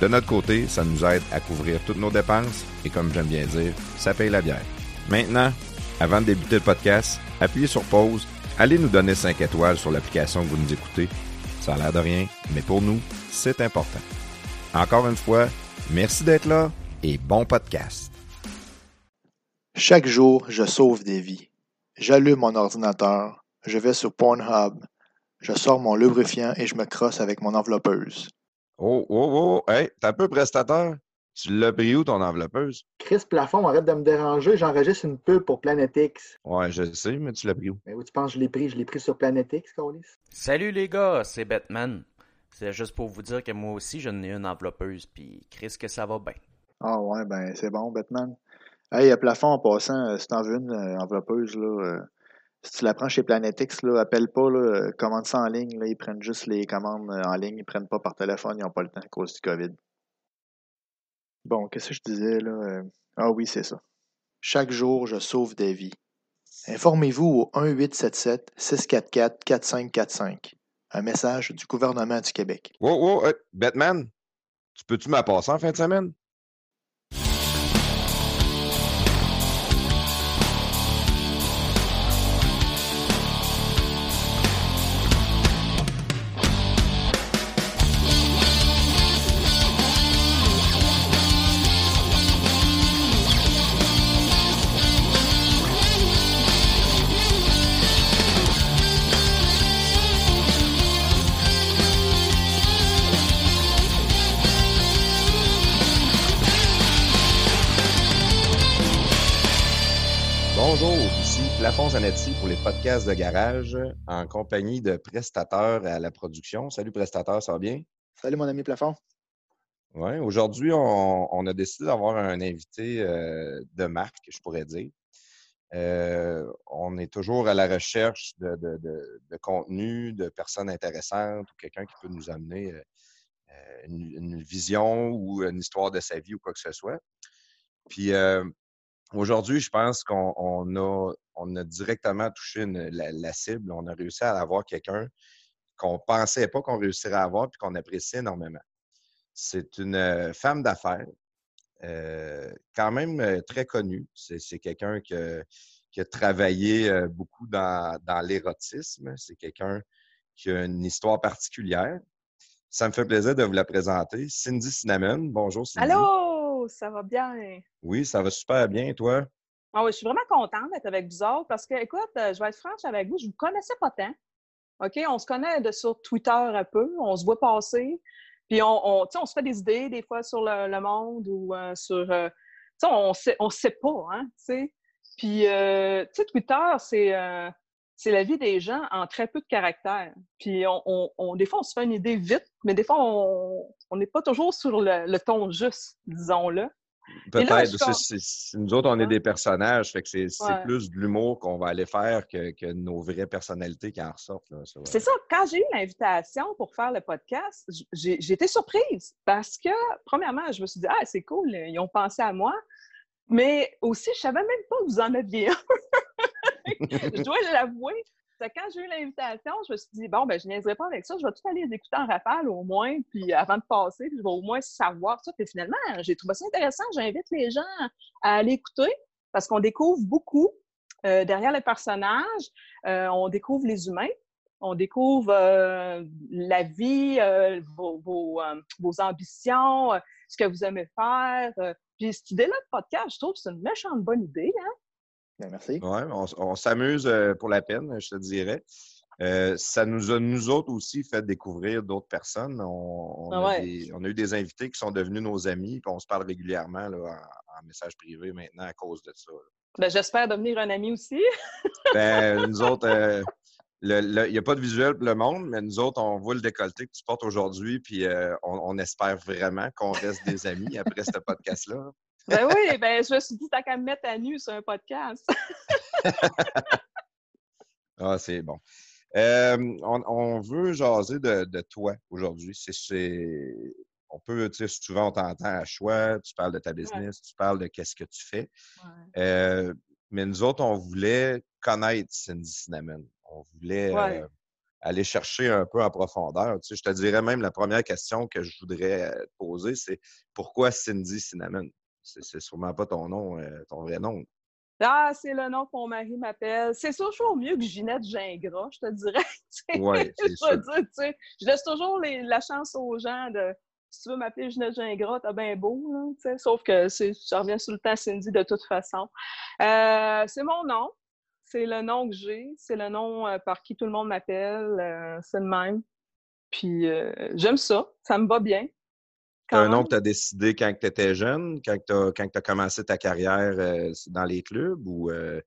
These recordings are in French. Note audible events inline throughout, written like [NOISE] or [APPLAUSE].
De notre côté, ça nous aide à couvrir toutes nos dépenses et comme j'aime bien dire, ça paye la bière. Maintenant, avant de débuter le podcast, appuyez sur pause, allez nous donner 5 étoiles sur l'application que vous nous écoutez. Ça a l'air de rien, mais pour nous, c'est important. Encore une fois, merci d'être là et bon podcast. Chaque jour, je sauve des vies. J'allume mon ordinateur, je vais sur Pornhub, je sors mon lubrifiant et je me crosse avec mon enveloppeuse. Oh, oh, oh, hey, t'es un peu prestateur. Tu l'as pris où ton enveloppeuse? Chris Plafond, arrête de me déranger, j'enregistre une pub pour Planet X. Ouais, je sais, mais tu l'as pris où? Mais où tu penses que je l'ai pris? Je l'ai pris sur Planet X, Colis. Salut les gars, c'est Batman. C'est juste pour vous dire que moi aussi, j'en ai une enveloppeuse, puis Chris, que ça va bien. Ah ouais, ben c'est bon, Batman. Hey, Plafond, en passant, euh, si t'en veux une euh, enveloppeuse, là, euh, si tu la prends chez Planetix, là, appelle pas, là, commande ça en ligne. Ils prennent juste les commandes en ligne. Ils prennent pas par téléphone. Ils n'ont pas le temps à cause du COVID. Bon, qu'est-ce que je disais là? Ah oui, c'est ça. Chaque jour, je sauve des vies. Informez-vous au 1877-644-4545. Un message du gouvernement du Québec. Wow, wow, Batman, tu peux-tu m'appasser en fin de semaine? Podcasts de garage en compagnie de Prestateur à la production. Salut Prestateur, ça va bien? Salut mon ami Plafond. Oui, aujourd'hui, on, a décidé d'avoir un invité euh, de marque, je pourrais dire. Euh, on est toujours à la recherche de, de, contenu, de personnes intéressantes ou quelqu'un qui peut nous amener euh, une, vision ou une histoire de sa vie ou quoi que ce soit. Puis Aujourd'hui, je pense qu'on a, directement touché la, cible. On a réussi à avoir quelqu'un qu'on ne pensait pas qu'on réussirait à avoir et qu'on apprécie énormément. C'est une euh, femme d'affaires, euh, quand même euh, très connue. C'est quelqu'un qui a travaillé beaucoup dans, l'érotisme. C'est quelqu'un qui a une histoire particulière. Ça me fait plaisir de vous la présenter. Cindy Cinnamon. Bonjour, Cindy. Allô! Ça va bien? Oui, ça va super bien, toi? Ah oui, je suis vraiment contente d'être avec vous autres parce que, écoute, euh, je vais être franche avec vous, je ne vous connaissais pas tant. OK? On se connaît de, sur Twitter un peu, on se voit passer, puis on, on, on se fait des idées des fois sur le, monde ou euh, sur. Euh, sais, on sait, ne sait pas, hein? Puis, tu sais, Twitter, c'est c'est la vie des gens en très peu de caractères. Puis on, on, des fois, on se fait une idée vite, mais des fois, on n'est pas toujours sur le, ton juste, disons-le. Peut-être, nous autres, on est des personnages, fait que c'est plus de l'humour qu'on va aller faire que, que, nos vraies personnalités qui en ressortent. C'est ça, quand j'ai eu l'invitation pour faire le podcast, j'ai été surprise parce que, premièrement, je me suis dit, ah, c'est cool, ils ont pensé à moi, mais aussi, je savais même pas que vous en aviez un. [LAUGHS] je dois l'avouer. Quand j'ai eu l'invitation, je me suis dit, bon, ben, je niaiserai pas avec ça, je vais tout aller les écouter en rafale au moins, puis avant de passer, puis je vais au moins savoir ça. Puis finalement, j'ai trouvé ça intéressant. J'invite les gens à aller écouter parce qu'on découvre beaucoup euh, derrière les personnages. Euh, on découvre les humains, on découvre euh, la vie, vos, ambitions, ce que vous aimez faire. Puis cette idée-là de podcast, je trouve que c'est une méchante bonne idée. Hein? Ben, merci. Oui, on, s'amuse euh, pour la peine, je te dirais. Euh, ça nous a, nous autres aussi, fait découvrir d'autres personnes. On, ah a eu des invités qui sont devenus nos amis, puis on se parle régulièrement en, message privé maintenant à cause de ça. Ben, J'espère devenir un ami aussi. [LAUGHS] ben, nous [LAUGHS] autres, euh, il n'y a pas de visuel pour le monde, mais nous autres, on voit le décolleté que tu portes aujourd'hui, puis euh, on, espère vraiment qu'on reste des amis après ce podcast-là. Ben oui, ben je me suis dit, t'as qu'à me mettre à nu sur un podcast. [LAUGHS] ah, c'est bon. Euh, on, veut jaser de, toi aujourd'hui. C'est, on peut, tu sais, souvent on t'entend à choix, tu parles de ta business, tu parles de qu'est-ce que tu fais. Euh, mais nous autres, on voulait connaître Cindy Cinnamon. On voulait euh, aller chercher un peu en profondeur. Tu sais, je te dirais même la première question que je voudrais te poser, c'est pourquoi Cindy Cinnamon? C'est sûrement pas ton nom, ton vrai nom. Ah, c'est le nom que mon mari m'appelle. C'est toujours mieux que Ginette Gingras, je te dirais. [LAUGHS] Oui, c'est sûr. je laisse toujours la chance aux gens de si tu veux m'appeler Ginette Gingras, t'as bien beau. Là, sauf que ça revient sur le temps Cindy de toute façon. Euh, c'est mon nom. C'est le nom que j'ai. C'est le nom euh, par qui tout le monde m'appelle. Euh, c'est le même. Puis j'aime ça. Ça me va bien. C'est un nom que tu as décidé quand tu étais jeune, quand tu as, commencé ta carrière euh, dans les clubs ou. Euh?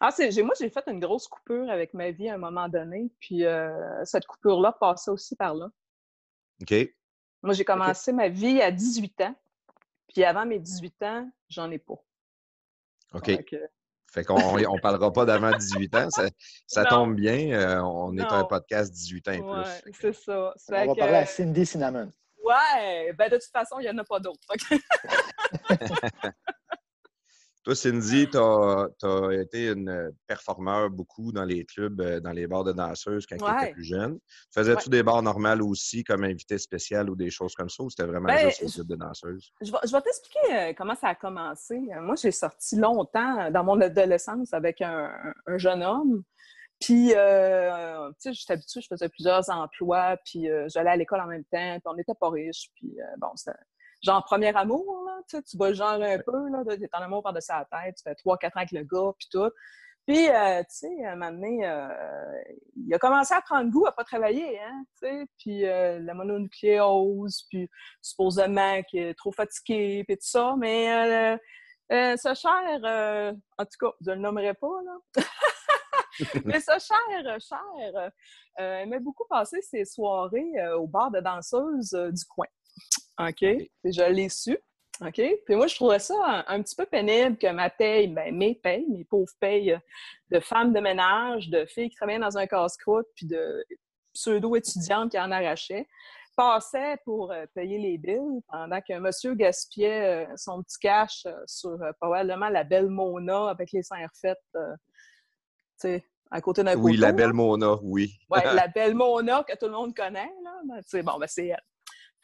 Ah, moi, j'ai fait une grosse coupure avec ma vie à un moment donné, puis euh, cette coupure-là passait aussi par là. OK. Moi, j'ai commencé ma vie à 18 ans, puis avant mes 18 ans, j'en ai pas. OK. fait qu'on ne parlera pas d'avant 18 ans. Ça, [LAUGHS] tombe bien. on est un podcast 18 ans et plus. c'est ça. on va parler à Cindy Cinnamon. Ouais, ben de toute façon, il n'y en a pas d'autres. [LAUGHS] Toi, Cindy, tu as, été une performeur beaucoup dans les clubs, euh, dans les bars de danseuses quand tu étais plus jeune. Faisais-tu des bars normales aussi, comme invité spécial ou des choses comme ça, ou c'était vraiment ben, juste au club de danseuse? Je vais, t'expliquer euh, comment ça a commencé. Moi, j'ai sorti longtemps dans mon adolescence avec un jeune homme. Puis, euh, tu sais, j'étais habituée, je faisais plusieurs emplois, puis euh, j'allais à l'école en même temps, puis on n'était pas riches, puis euh, bon, c'était genre premier amour, là, tu sais, tu vas genre un peu, là, t'es en amour par-dessus la tête, tu fais trois, quatre ans avec le gars, puis tout. Puis, tu sais, à un moment donné, il a commencé à prendre goût à pas travailler, hein, tu sais, puis la mononucléose, puis supposément qu'il est trop fatigué, puis tout ça, mais ce cher, en tout cas, je le nommerai pas, là. [LAUGHS] [LAUGHS] Mais ça, cher, cher, euh, aimait beaucoup passer ses soirées euh, au bar de danseuses euh, du coin. OK? je l'ai su. OK? Puis moi, je trouvais ça un, petit peu pénible que ma paye, ben, mes payes, mes pauvres payes de femmes de ménage, de filles qui travaillaient dans un casse-croûte, puis de pseudo-étudiantes qui en arrachaient, passaient pour payer les billes pendant qu'un monsieur gaspillait son petit cash sur probablement la belle Mona avec les seins à côté d'un Oui, la belle Mona, oui. oui, [LAUGHS] la belle Mona que tout le monde connaît, là. Ben, bon, ben, c'est elle.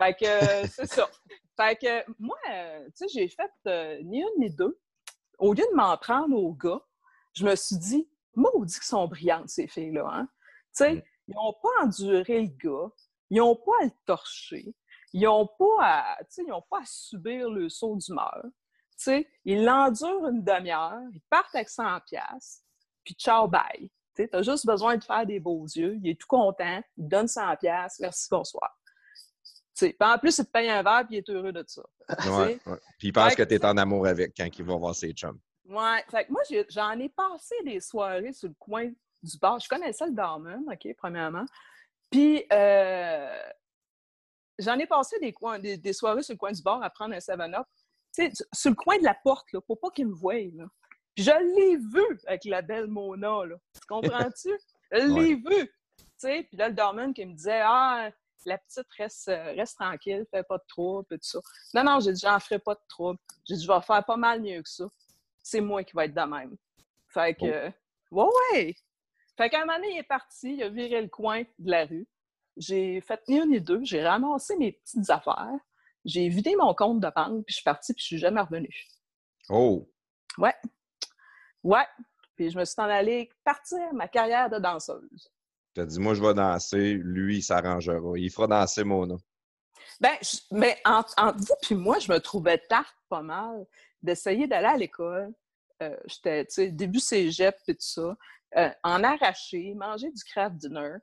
Fait que euh, c'est ça. Fait que moi, euh, tu sais, j'ai fait euh, ni une ni deux. Au lieu de m'en prendre aux gars, je me suis dit, maudit qu'ils sont brillantes, ces filles-là. Hein? Tu sais, mm. ils n'ont pas enduré le gars, ils n'ont pas à le torcher, ils n'ont pas à, ils ont pas à subir le saut d'humeur. Tu sais, ils l'endurent une demi-heure, ils partent avec 100 pièces puis ciao, bye. Tu as juste besoin de faire des beaux yeux. Il est tout content. Il donne 100 pièces. Merci, bonsoir. Puis en plus, il te paye un verre puis il est heureux de ça. [LAUGHS] Ouais, Puis il pense que, tu es en amour avec quand il va voir ses chums. Ouais. Fait que moi, j'en ai, passé des soirées sur le coin du bar. Je connaissais le Dorman, OK, premièrement. Puis euh, j'en ai passé des, coins, des, soirées sur le coin du bar à prendre un 7-up. Tu sais, sur le coin de la porte, là, pour pas qu'il me voie. Là je l'ai vu avec la belle Mona, là. Tu comprends-tu? [LAUGHS] Je l'ai vu. Tu sais, puis là, le Dorman qui me disait Ah, la petite reste, reste tranquille, fais pas de trouble, et tout ça. Non, non, j'ai dit, j'en ferai pas de trouble. J'ai dit, je vais faire pas mal mieux que ça. C'est moi qui vais être de même. Fait que, ouais, ouais. Fait qu'à un moment donné, il est parti, il a viré le coin de la rue. J'ai fait ni un ni deux, j'ai ramassé mes petites affaires, j'ai vidé mon compte de banque, puis je suis partie, puis je suis jamais revenue. Oh! Ouais. Ouais. Puis je me suis en allée partir ma carrière de danseuse. Tu as dit, moi, je vais danser, lui, il s'arrangera. Il fera danser Mona. Ben, mais entre, vous puis moi, je me trouvais tard pas mal d'essayer d'aller à l'école. Euh, J'étais, tu sais, début cégep et tout ça. Euh, en arracher, manger du craft dinner.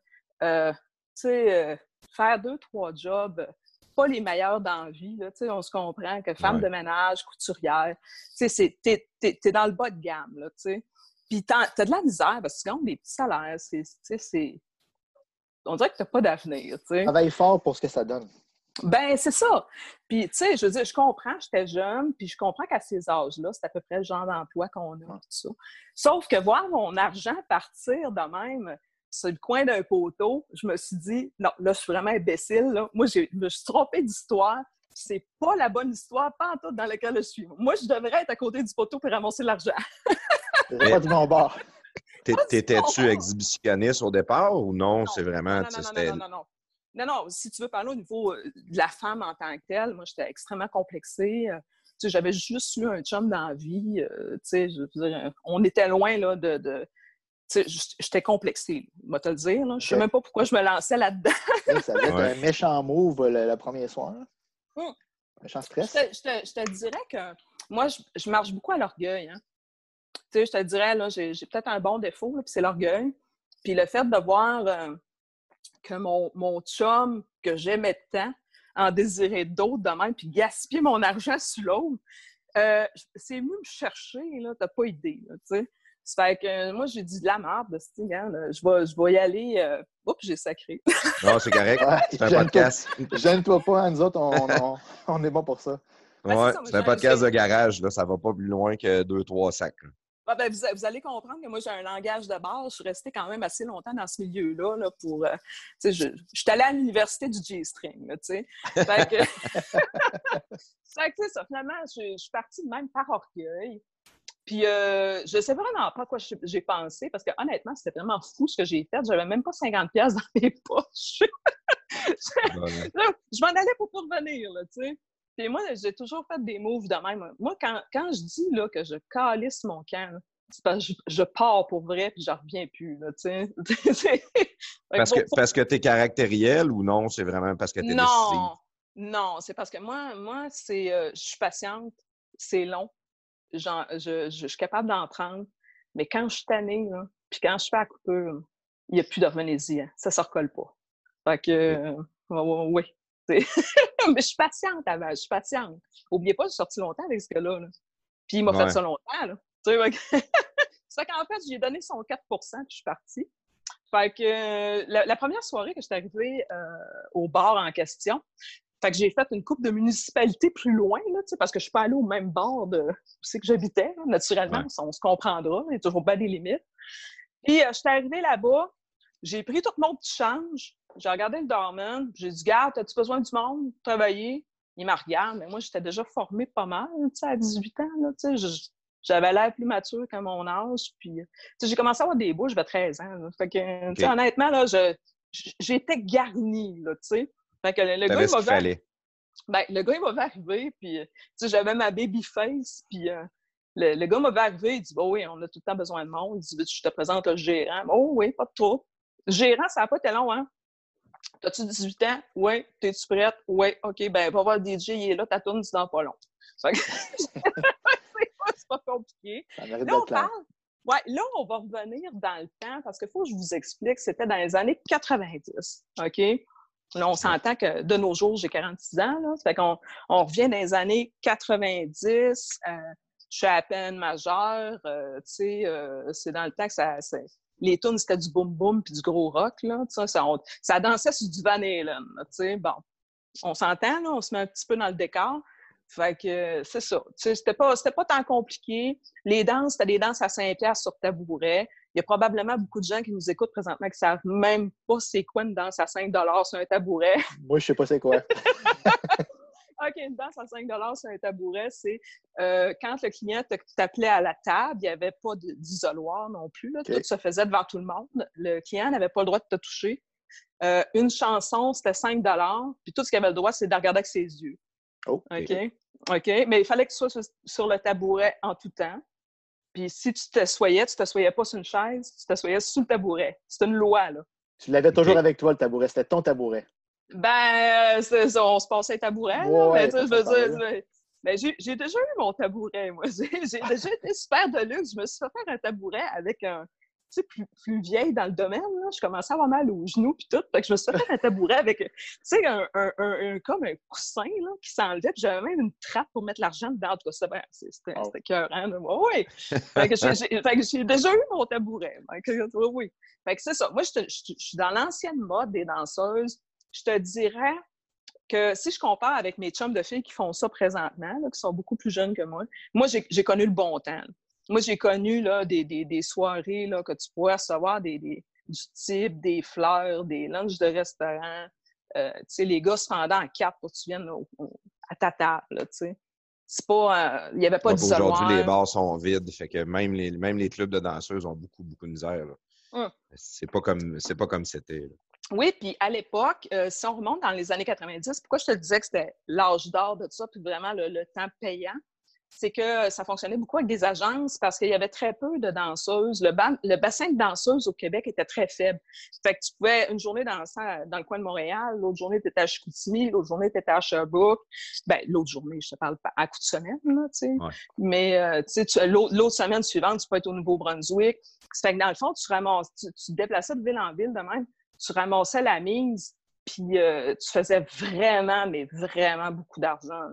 Euh, tu sais, faire deux, trois jobs pas les meilleurs dans la vie. Là, on se comprend que femme de ménage, couturière, t'es es, dans le bas de gamme. Là, puis Puis t'as de la misère parce que tu gagnes des petits salaires. C'est, On dirait que t'as pas d'avenir. Travaille fort pour ce que ça donne. Ben, c'est ça. Puis, tu sais, je veux dire, je comprends, j'étais jeune, puis je comprends qu'à ces âges-là, c'est à peu près le genre d'emploi qu'on a, tout ça. Sauf que voir mon argent partir de même sur le coin d'un poteau, je me suis dit, non, là, je suis vraiment imbécile. Là. Moi, je me suis trompée d'histoire. C'est pas la bonne histoire, pas en tout dans laquelle je suis. Moi, je devrais être à côté du poteau pour ramasser l'argent. [LAUGHS] pas du bon bord. T'étais-tu exhibitionniste au départ ou non? c'est vraiment. Non, non, non, non, non, non, non, si tu veux parler au niveau euh, de la femme en tant que telle, moi, j'étais extrêmement complexée. Euh, tu sais, j'avais juste eu un chum dans la vie. Euh, tu sais, je veux dire, on était loin là, de, de j'étais complexée, je vais te le dire. Là. Je sais même pas pourquoi je me lançais là-dedans. [LAUGHS] ça va être un méchant move le, premier soir. Hum. Méchant stress. Je te, je, te, dirais que moi, je, marche beaucoup à l'orgueil. Hein. Tu sais, je te dirais, là, j'ai, peut-être un bon défaut, puis c'est l'orgueil. Puis le fait de voir que mon, mon chum que j'aimais tant en désirait d'autres de même, puis gaspiller mon argent sur l'autre, euh, c'est mieux me chercher, là, t'as pas idée, tu sais. Ça fait que euh, moi, j'ai dit de la merde, de je vais, je vais y aller. Euh... Oups, j'ai sacré. non, c'est correct. c'est un podcast. Gêne-toi pas, hein, nous autres, on, on, est bon pour ça. Ben, ouais, c'est un podcast de garage, là, ça va pas plus loin que deux, trois sacs. Ben, vous, allez comprendre que moi, j'ai un langage de base. Je suis restée quand même assez longtemps dans ce milieu-là là, pour... Euh, je, je suis allée à l'université du G-string, tu sais. Fait que... [LAUGHS] ça, finalement, je, suis partie de même par orgueil. Puis, euh, je sais vraiment pas à quoi j'ai pensé, parce que honnêtement, c'était vraiment fou ce que j'ai fait. J'avais même pas 50$ dans mes poches. [LAUGHS] je m'en allais pour revenir, là, tu sais. Puis moi, j'ai toujours fait des moves de même. Moi, quand, quand je dis là, que je calisse mon camp, c'est parce que je, pars pour vrai puis je reviens plus. Là, [LAUGHS] parce, que, parce que tu es caractériel ou non? C'est vraiment parce que tu es Non, non, c'est parce que moi, moi c'est, euh, je suis patiente, c'est long. Genre, je, je, suis capable d'en prendre. Mais quand je suis tannée, puis quand je fais la coupure, il n'y a plus revenez-y. Hein. Ça ne se recolle pas. Fait que, euh, oui. [LAUGHS] mais je suis patiente avant, je suis patiente. N'oubliez pas, je suis sortie longtemps avec ce gars-là. Puis il m'a fait ça longtemps. Là. [LAUGHS] c'est qu'en fait, j'ai donné son 4% puis je suis partie. Fait que euh, la, première soirée que j'étais arrivée euh, au bar en question, fait que j'ai fait une coupe de municipalité plus loin, là, parce que je suis pas allée au même bord de où c'est que j'habitais. Naturellement, on, se comprendra, il y a toujours pas des limites. Puis euh, j'étais arrivée là-bas, j'ai pris tout mon petit change, j'ai regardé le doorman, j'ai dit, garde, as-tu besoin du monde pour travailler? Il m'a regardé, mais moi, j'étais déjà formée pas mal, tu sais, à 18 ans, là, tu sais, j'avais l'air plus mature qu'à mon âge, puis, tu sais, j'ai commencé à avoir des bouches vers 13 ans, fait que, tu sais, honnêtement, là, j'étais garnie, là, tu sais. Fait que le, gars, il va ben, le gars, il m'avait arrivé, puis, tu sais, j'avais ma baby face, puis euh, le, le, gars m'avait arrivé, il dit, oh, oui, on a tout le temps besoin de monde. Il dit, je te présente le gérant? Oh oui, pas de trop. Gérant, ça n'a pas été long, hein? T'as-tu 18 ans? Oui. T'es-tu prête? Oui. OK, ben, va voir DJ, il est là, ta tourne, c'est dans pas long. [LAUGHS] c'est pas, compliqué. Là, on parle. Ouais, là, on va revenir dans le temps parce qu'il faut que je vous explique, c'était dans les années 90. OK? On s'entend que de nos jours, j'ai 46 ans. Là. Fait qu'on on revient dans les années 90. Euh, je suis à peine majeure. Euh, tu sais, euh, c'est dans le temps que ça, les tunes, c'était du boom boom puis du gros rock, là. Ça, ça, dansait sur du Van Halen, tu sais. Bon, on s'entend, on se met un petit peu dans le décor. Fait que c'est ça. C'était pas, c'était pas tant compliqué. Les danses, c'était des danses à 5 piastres sur tabouret. Il y a probablement beaucoup de gens qui nous écoutent présentement qui savent même pas c'est quoi une danse à 5 sur un tabouret. [LAUGHS] Moi, je sais pas c'est quoi. [LAUGHS] OK, une danse à 5 sur un tabouret, c'est euh, quand le client t'appelait à la table, il n'y avait pas d'isoloir non plus. Tout se faisait devant tout le monde. Le client n'avait pas le droit de te toucher. Euh, une chanson, c'était 5 puis tout ce qu'il avait le droit, c'est de regarder avec ses yeux. Oh, OK? OK? Mais il fallait que tu sois sur, le tabouret en tout temps. Puis si tu t'assoyais, tu t'assoyais pas sur une chaise, tu t'assoyais sur le tabouret. C'est une loi, là. Tu l'avais toujours avec toi, le tabouret. C'était ton tabouret. Ben, euh, on se passait un tabouret. mais, je veux dire, ben, j'ai déjà eu mon tabouret, moi. [LAUGHS] J'ai déjà été super de luxe. Je me suis fait faire un tabouret avec un, plus, plus vieille dans le domaine, je commençais à avoir mal aux genoux puis tout. Fait que je me suis fait un tabouret avec, tu sais, un, un, un, comme un coussin là, qui s'enlevait. Puis j'avais même une trappe pour mettre l'argent dedans. En tout cas, c'était oh. écœurant. Oui! fait que j'ai déjà eu mon tabouret. oui. Fait que c'est ça. Moi, je, suis dans l'ancienne mode des danseuses. Je te dirais que si je compare avec mes chums de filles qui font ça présentement, qui sont beaucoup plus jeunes que moi, moi, j'ai connu le bon temps. Moi, j'ai connu là, des, des, des, soirées là, que tu pourrais recevoir des, des, du type des fleurs, des lunchs de restaurant. Euh, tu sais, les gars se rendaient en quatre pour que tu viennes à ta table, tu sais. C'est pas... Euh, il n'y avait pas d'isoloir. Aujourd'hui, les bars sont vides, fait que même les, même les clubs de danseuses ont beaucoup, beaucoup de misère. Hum. C'est pas comme c'est pas comme c'était. Oui, puis à l'époque, euh, si on remonte dans les années 90, pourquoi je te disais que c'était l'âge d'or de tout ça, puis vraiment le temps payant? C'est que ça fonctionnait beaucoup avec des agences parce qu'il y avait très peu de danseuses. Le, bassin de danseuses au Québec était très faible. Fait que tu pouvais une journée danser dans le coin de Montréal, l'autre journée tu étais à Chicoutimi, l'autre journée tu étais à Sherbrooke. Ben, l'autre journée, je te parle pas à coup de semaine, là, tu sais. Mais euh, tu sais, l'autre semaine suivante, tu peux être au Nouveau-Brunswick. Fait que dans le fond, tu, ramasses, tu, te déplaçais de ville en ville de même, tu ramassais la mise, puis euh, tu faisais vraiment, mais vraiment beaucoup d'argent.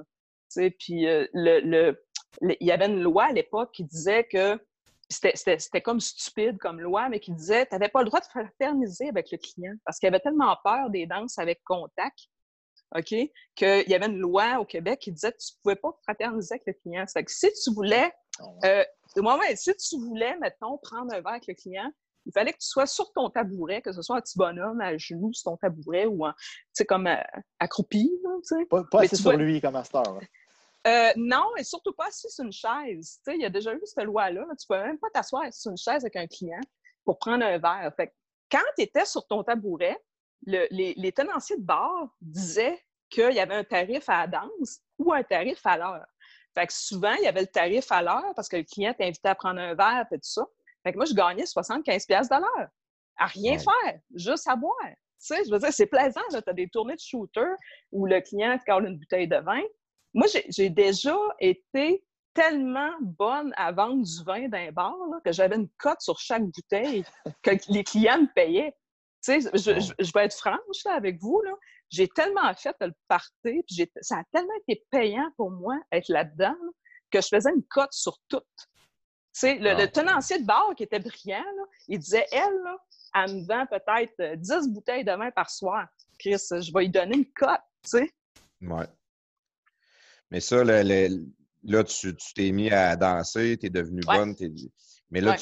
Puis euh, le, il y avait une loi à l'époque qui disait que c'était comme stupide comme loi, mais qui disait tu n'avais pas le droit de fraterniser avec le client parce qu'il avait tellement peur des danses avec contact, OK, qu'il y avait une loi au Québec qui disait que tu ne pouvais pas fraterniser avec le client. C'est que si tu voulais, euh, si tu voulais, mettons, prendre un verre avec le client, il fallait que tu sois sur ton tabouret, que ce soit un petit bonhomme à genoux sur ton tabouret ou comme euh, accroupi. Pas, pas assis sur lui comme Master. Euh, non, et surtout pas assis sur une chaise. il y a déjà eu cette loi-là. Tu ne peux même pas t'asseoir sur une chaise avec un client pour prendre un verre. Fait quand tu étais sur ton tabouret, les, tenanciers de bar disaient qu'il y avait un tarif à la danse ou un tarif à l'heure. Fait que souvent, il y avait le tarif à l'heure parce que le client t'invitait à prendre un verre et tout ça. Fait que moi, je gagnais 75 pièces de l'heure. À rien faire, juste à boire. Tu sais, je veux dire, c'est plaisant. Tu as des tournées de shooter où le client te colle une bouteille de vin, moi, j'ai déjà été tellement bonne à vendre du vin d'un bar que j'avais une cote sur chaque bouteille que les clients me payaient. Tu sais, je, vais être franche avec vous, j'ai tellement fait le party, puis ça a tellement été payant pour moi être là-dedans que je faisais une cote sur tout. Tu sais, le, ah. tenancier de bar qui était brillant, il disait, elle, là, elle me vend peut-être 10 bouteilles de vin par soir. Chris, je vais lui donner une cote, tu sais. Ouais. Mais ça, là, tu t'es mis à danser, tu es devenue bonne. Mais là,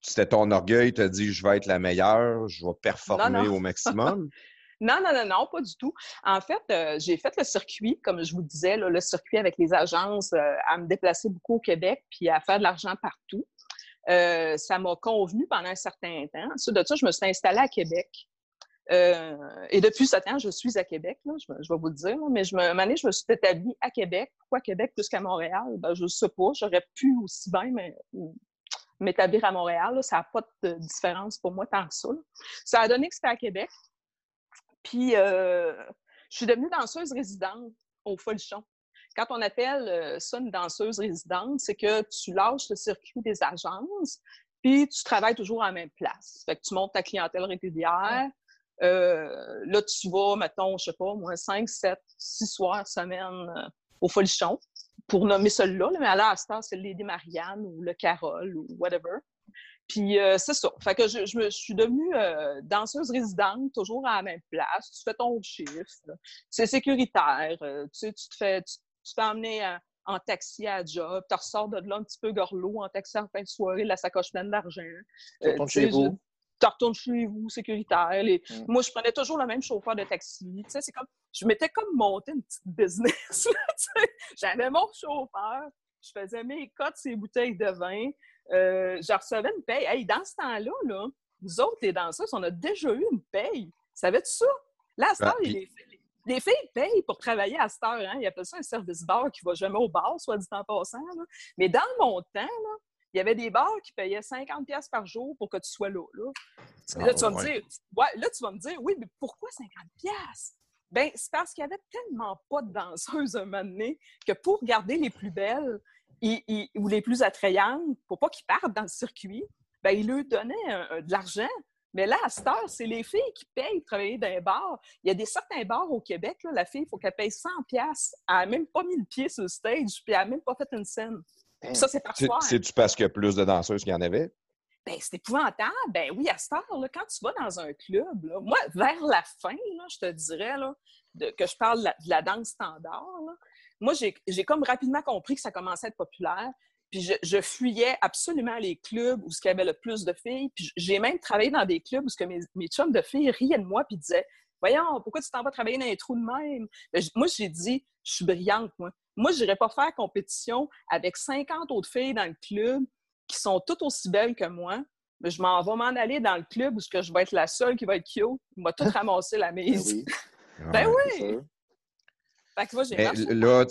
c'était ton orgueil, tu as dit je vais être la meilleure, je vais performer au maximum. [LAUGHS] Non, non, non, non, pas du tout. En fait, euh, j'ai fait le circuit, comme je vous disais, le circuit avec les agences, euh, à me déplacer beaucoup au Québec, puis à faire de l'argent partout. Euh, ça m'a convenu pendant un certain temps. Ensuite de ça, je me suis installée à Québec. Euh, et depuis ce temps, je suis à Québec, je, vais vous le dire. mais je me, année, je me suis établie à Québec. Pourquoi Québec plus qu'à Montréal? Ben, je ne sais pas. J'aurais pu aussi bien m'établir à Montréal. Ça n'a pas de différence pour moi tant que ça. Ça a donné que c'était à Québec. Puis, euh, je suis devenue danseuse résidente au Folichon. Quand on appelle euh, ça une danseuse résidente, c'est que tu lâches le circuit des agences, puis tu travailles toujours à la même place. Fait que tu montes ta clientèle régulière, euh, là, tu vas, mettons, je sais pas, moins 5, 7, 6 soirs semaine euh, au Folichon, pour nommer celui-là, mais à la c'est Lady Marianne ou le Carole ou whatever. Puis euh, c'est ça. Fait que je, je, suis devenue danseuse résidente, toujours à la même place. Tu fais ton chiffre. C'est sécuritaire. tu sais, tu te fais, tu, fais emmener en taxi à job. Tu ressors de là un petit peu gorlot en taxi en fin de soirée, la sacoche pleine d'argent. Tu chez vous tu retournes chez vous, sécuritaire. Et mm. Moi, je prenais toujours le même chauffeur de taxi. Tu sais, c'est comme, je m'étais comme monté une petite business. [LAUGHS] J'avais mon chauffeur, je faisais mes cotes, ces bouteilles de vin. Euh, je recevais une paye. Hey, dans ce temps-là, là, nous autres, les danseurs, on a déjà eu une paye. Savais-tu ça? Là, à cette ah, les, filles payent pour travailler à cette heure. Hein? Ils appellent ça un service bar qui va jamais au bar, soit dit en passant. Mais dans mon temps, là, il y avait des bars qui payaient 50 pièces par jour pour que tu sois là. Là, ah, tu vas me dire, là, tu vas me dire, oui, mais pourquoi 50 pièces Ben, c'est parce qu'il y avait tellement pas de danseuses à un moment donné que pour garder les plus belles ou les plus attrayantes, pour pas qu'ils partent dans le circuit, ben, ils leur donnaient de l'argent. Mais là, à cette heure, c'est les filles qui payent pour travailler dans les bars. Il y a des certains bars au Québec, là, la fille, il faut qu'elle paye 100 pièces. Elle n'a même pas mis le pied sur le stage, puis elle n'a même pas fait une scène. Ça, c'est parfois. C'est-tu parce qu'il y a plus de danseuses qu'il y en avait? Ben, c'est épouvantable. Ben oui, à cette heure, là, quand tu vas dans un club, là, moi, vers la fin, là, je te dirais là, de, que je parle de la, danse standard, moi, j'ai comme rapidement compris que ça commençait à être populaire. Puis je, fuyais absolument les clubs où il y avait le plus de filles. Puis j'ai même travaillé dans des clubs où que mes, mes chums de filles riaient de moi puis disaient Voyons, pourquoi tu t'en vas travailler dans les trous de même? Ben, moi, j'ai dit Je suis brillante, moi. Moi, je n'irais pas faire compétition avec 50 autres filles dans le club qui sont toutes aussi belles que moi. Mais je m'en vais m'en aller dans le club où je vais être la seule qui va être cute. Il m'a tout [LAUGHS] ramassé la ben mise. [LAUGHS] ben oui! Fait que moi, j'ai Là,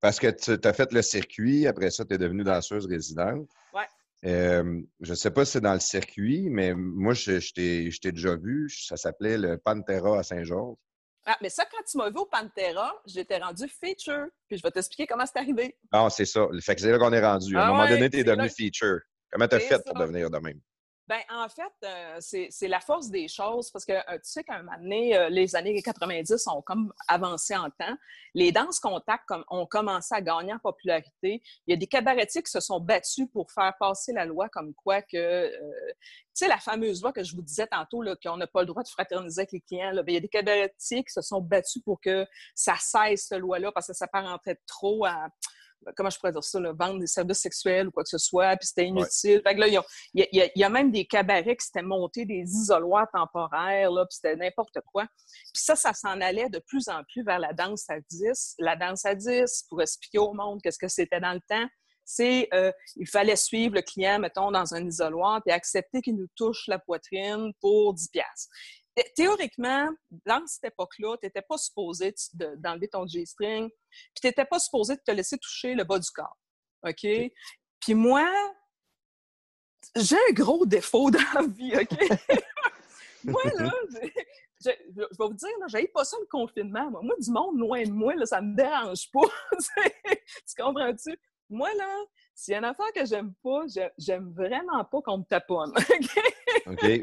parce que tu as fait le circuit, après ça, tu es devenue danseuse résidente. Oui. Euh, je ne sais pas si c'est dans le circuit, mais moi, je, je t'ai déjà vu. Ça s'appelait le Pantera à Saint-Georges. Ah, mais ça, quand tu m'as vu au Pantera, j'étais rendu feature. Puis je vais t'expliquer comment c'est arrivé. Ah, c'est ça. Fait que c'est là qu'on est rendu. à un ah moment donné, tu es devenu feature. Comment tu as fait pour devenir de même? Ben, en fait, euh, c'est la force des choses parce que euh, tu sais qu'à un moment donné, euh, les années 90 ont comme avancé en temps. Les danses contact comme, ont commencé à gagner en popularité. Il y a des cabaretiers qui se sont battus pour faire passer la loi comme quoi que, tu sais, la fameuse loi que je vous disais tantôt, qu'on n'a pas le droit de fraterniser avec les clients. Là, ben, il y a des cabaretiers qui se sont battus pour que ça cesse, cette loi-là, parce que ça parentait trop à comment je pourrais dire ça, vendre des services sexuels ou quoi que ce soit, puis c'était inutile. Fait que là, il y, a, même des cabarets qui s'étaient montés des isoloirs temporaires, là, puis c'était n'importe quoi. Puis ça, ça s'en allait de plus en plus vers la danse à 10. La danse à 10, pour expliquer au monde qu'est-ce que c'était dans le temps, c'est euh, il fallait suivre le client, mettons, dans un isoloir, puis accepter qu'il nous touche la poitrine pour 10 piastres théoriquement, dans cette époque-là, tu n'étais pas supposé d'enlever ton G-string, puis tu n'étais pas supposé de te laisser toucher le bas du corps. OK? Puis moi, j'ai un gros défaut dans la vie, OK? [LAUGHS] moi, là, je, vais vous dire, j'avais pas ça le confinement. Moi, moi du monde loin de moi, là, ça me dérange pas. [LAUGHS] tu comprends-tu? Moi, là, s'il y a une affaire que j'aime pas, j'aime vraiment pas qu'on me taponne. [LAUGHS] OK?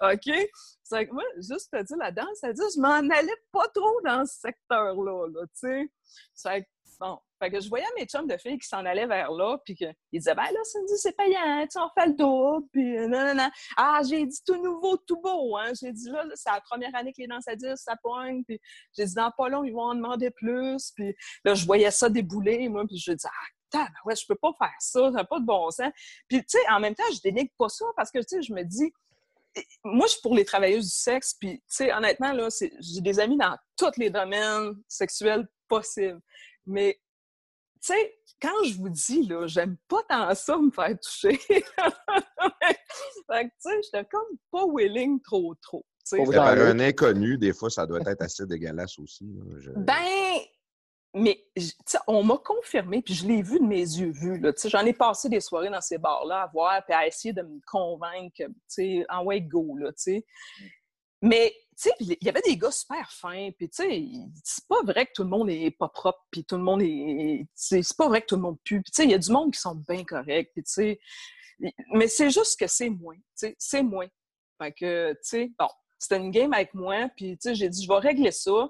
OK? C'est que moi, juste te dire, la danse, ça dit, je m'en allais pas trop dans ce secteur-là, là, tu sais. C'est bon. Fait que je voyais mes chums de filles qui s'en allaient vers là, puis qu'ils disaient, ben là, Cindy, c'est payant, tu en fais le double, puis non, non, non. Ah, j'ai dit tout nouveau, tout beau, hein. J'ai dit, là, c'est la première année que les danses à 10, ça pogne, puis j'ai dit, dans pas long, ils vont en demander plus, puis là, je voyais ça débouler, moi, puis je dis, ah, ouais, je peux pas faire ça, ça n'a pas de bon sens. Puis, tu sais, en même temps, je dénigre pas ça parce que, tu sais, je me dis, moi, je suis pour les travailleuses du sexe, puis, tu sais, honnêtement, là, j'ai des amis dans tous les domaines sexuels possibles. Mais, tu sais, quand je vous dis, là, j'aime pas tant ça me faire toucher. [LAUGHS] fait que, tu sais, j'étais comme pas willing trop, trop. Par un inconnu, des fois, ça doit être assez dégueulasse aussi. Ben, mais on m'a confirmé, puis je l'ai vu de mes yeux vus. J'en ai passé des soirées dans ces bars-là à voir, puis à essayer de me convaincre, en way go. Là, mais il y avait des gars super fins, puis c'est pas vrai que tout le monde est pas propre, puis tout le monde est. C'est pas vrai que tout le monde pue. Il y a du monde qui sont bien corrects, mais c'est juste que c'est moins. C'est moins. Fait que, tu sais, bon, c'était une game avec moi, puis j'ai dit, je vais régler ça.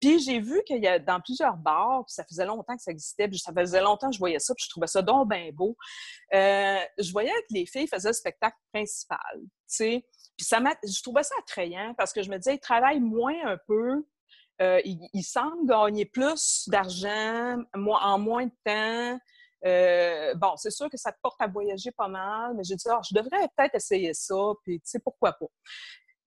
Puis j'ai vu qu'il y a dans plusieurs bars, puis ça faisait longtemps que ça existait, puis ça faisait longtemps que je voyais ça, puis je trouvais ça donc bien beau. Euh, je voyais que les filles faisaient le spectacle principal, tu sais. Puis ça je trouvais ça attrayant parce que je me disais, ils travaillent moins un peu, euh, ils, semblent gagner plus d'argent en moins de temps. Euh, bon, c'est sûr que ça te porte à voyager pas mal, mais j'ai dit, oh, je devrais peut-être essayer ça, puis tu sais, pourquoi pas.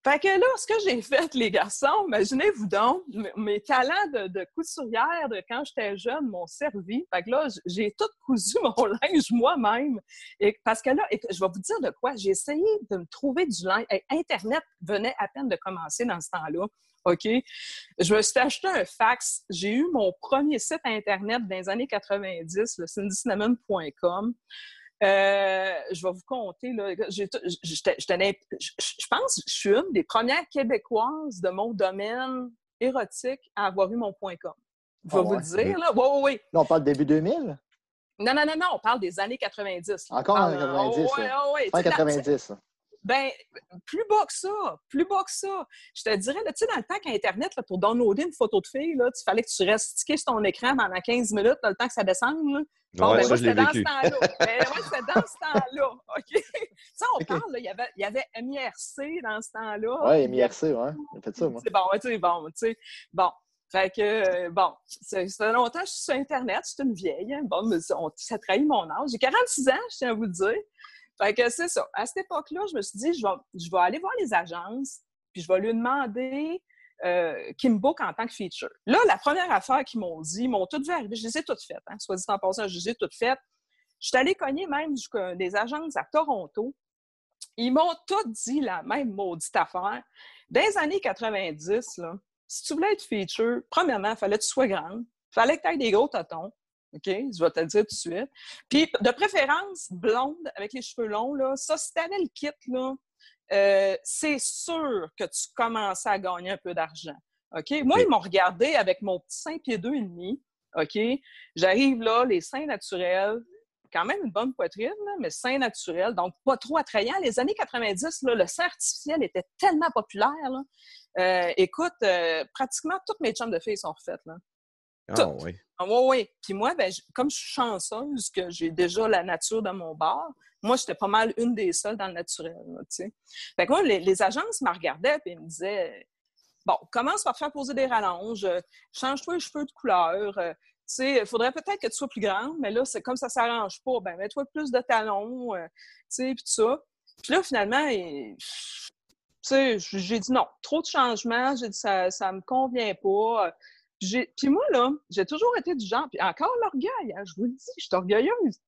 Fait que là, ce que j'ai [LAUGHS] fait, les garçons, imaginez-vous donc, mes talents de, couturière de quand j'étais jeune m'ont servi. Fait que là, j'ai tout cousu [LAUGHS] mon linge moi-même. Et parce que là, je vais vous dire de quoi, j'ai essayé de me trouver du linge. Internet venait à peine de commencer dans ce temps-là. OK? Je me suis acheté un fax. J'ai eu mon premier site Internet dans les années 90, le cindycinnamon.com. Euh, je vais vous compter. Là, je, pense que je suis une des premières Québécoises de mon domaine érotique à avoir eu mon point .com. Je vais ah vous dire. Là. Oui, oui, oui. Là, on parle début 2000? Non, non, non, non, on parle des années 90. Encore en 90, ouais, ouais, ouais. Fin 90. Ben, plus bas que ça, plus bas que ça. Je te dirais, tu sais, dans le temps qu'Internet, pour downloader une photo de fille, là, il fallait que tu restes stické sur ton écran pendant 15 minutes, le temps que ça descende. Là. Bon, ouais, ben, ça, je l'ai dans vécu. ce temps-là. ben, ouais, c'était dans ce temps-là. [LAUGHS] OK? Ça, on parle, il y avait, il y avait MIRC dans ce temps-là. Oui, MIRC, ouais. J'ai fait ça, moi. C'est bon, tu sais, bon, tu sais. Bon. Fait que, euh, bon, ça fait longtemps que je suis sur Internet, je suis une vieille. Hein. Bon, mais on, ça trahit mon âge. J'ai 46 ans, je tiens à vous le dire. Fait que c'est ça. À cette époque-là, je me suis dit, je vais, aller voir les agences, puis je vais lui demander euh, me book en tant que feature. Là, la première affaire qu'ils m'ont dit, ils m'ont toutes vu arriver, je les ai toutes faites, hein, soit dit en passant, je les ai toutes faites. Je suis allée cogner même des agences à Toronto. Ils m'ont toutes dit la même maudite affaire. Dans les années 90, là, si tu voulais être feature, premièrement, il fallait que tu sois grande, il fallait que tu aies des gros totons. OK? Je vais te le dire tout de suite. Puis, de préférence, blonde, avec les cheveux longs, là, ça, si tu avais le kit, là, euh, c'est sûr que tu commençais à gagner un peu d'argent. OK? Moi, ils m'ont regardé avec mon petit sein pied deux et demi. OK? J'arrive là, les seins naturels, quand même une bonne poitrine, là, mais sein naturel, donc pas trop attrayant. Les années 90, là, le sein artificiel était tellement populaire. Là. Euh, écoute, euh, pratiquement toutes mes chambres de filles sont refaites. Là. Ah, oui. Ah, oui, oui. Puis moi, ben, comme je suis chanceuse que j'ai déjà la nature dans mon bar, moi, j'étais pas mal une des seules dans le naturel. Là, fait que moi, les, les agences me regardaient et me disaient Bon, commence par te faire poser des rallonges, euh, change-toi les cheveux de couleur. Euh, il faudrait peut-être que tu sois plus grande, mais là, c'est comme ça s'arrange pas. Ben, mets-toi plus de talons, euh, puis tout ça. Puis là, finalement, et, j'ai dit non, trop de changements. J'ai dit ça, ça me convient pas. Puis moi, là, j'ai toujours été du genre, puis encore l'orgueil, hein, je vous le dis, je suis orgueilleuse.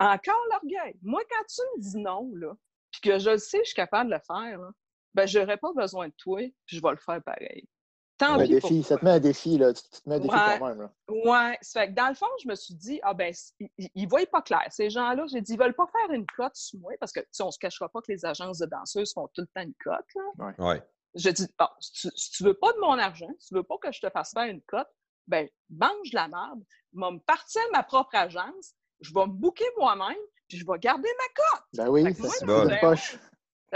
Encore l'orgueil. Moi, quand tu me dis non, là, puis que je sais que je suis capable de le faire, là, ben, j'aurais pas besoin de toi, puis je vais le faire pareil. Tant défi, ça te met un défi, là. Tu te mets un défi ouais, toi-même, là. Ouais. Ça fait que dans le fond, je me suis dit, ah ben, ils, ils voient pas clair. Ces gens-là, j'ai dit, ils veulent pas faire une cote sur moi, parce que, tu sais, on se cachera pas que les agences de danseuses font tout le temps une cote, là. Ouais. Ouais. Je dis, bon, si tu, tu veux pas de mon argent, si tu veux pas que je te fasse faire une cote, ben, mange la merde, je vais me partir ma propre agence, je vais me booker moi-même, puis je vais garder ma cote. Ben oui, c'est disais, poche.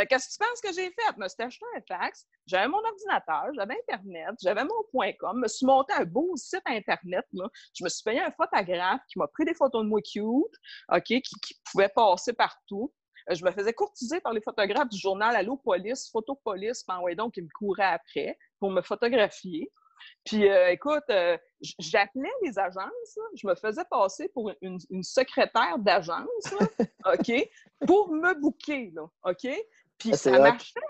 Qu'est-ce que tu penses que j'ai fait? Je me suis acheté un fax, j'avais mon ordinateur, j'avais Internet, j'avais mon point .com, je me suis monté un beau site Internet. Là. Je me suis payé un photographe qui m'a pris des photos de moi cute, OK, qui, qui pouvait passer partout. Euh, Je me faisais courtiser par les photographes du journal Allo Police, Photo Police, ben ouais, donc, qui me couraient après pour me photographier. Puis, euh, écoute, euh, j'appelais les agences, là. je me faisais passer pour une, une secrétaire d'agence, [LAUGHS] OK, pour me booker, là, OK? Puis Ah, ça hot. marchait.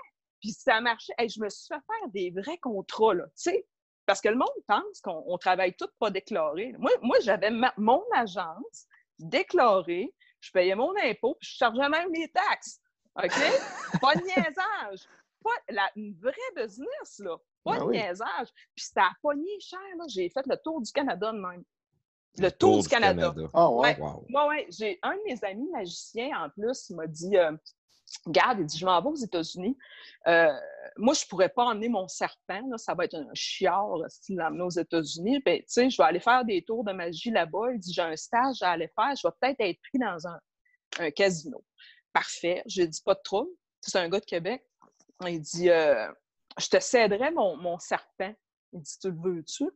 Puis ça marchait. Hey, je me suis fait faire des vrais contrats, là, tu sais. Parce que le monde pense qu'on on travaille tout pas déclaré. Moi, moi j'avais mon agence déclarée, je payais mon impôt, puis je chargeais même les taxes. OK? [LAUGHS] pas de niaisage. Pas la, une vraie business, là. Pas Ben de oui. niaisage. Puis c'était à pogner cher, là. J'ai fait le tour du Canada de même. Le tour, du Canada. Ah ouais. Ouais. Wow. Oui, oui. J'ai un de mes amis magiciens, en plus, il m'a dit euh, Garde, il dit Je m'en vais aux États-Unis. Euh, moi, je ne pourrais pas emmener mon serpent. Là, ça va être un chiard si l'emmener aux États-Unis. Ben, tu sais, je vais aller faire des tours de magie là-bas. Il dit J'ai un stage à aller faire. Je vais peut-être être pris dans un, casino. Parfait. J'ai dit Pas de trouble. C'est un gars de Québec. Il dit euh, Je te céderai mon, serpent. Il dit Tu le veux-tu?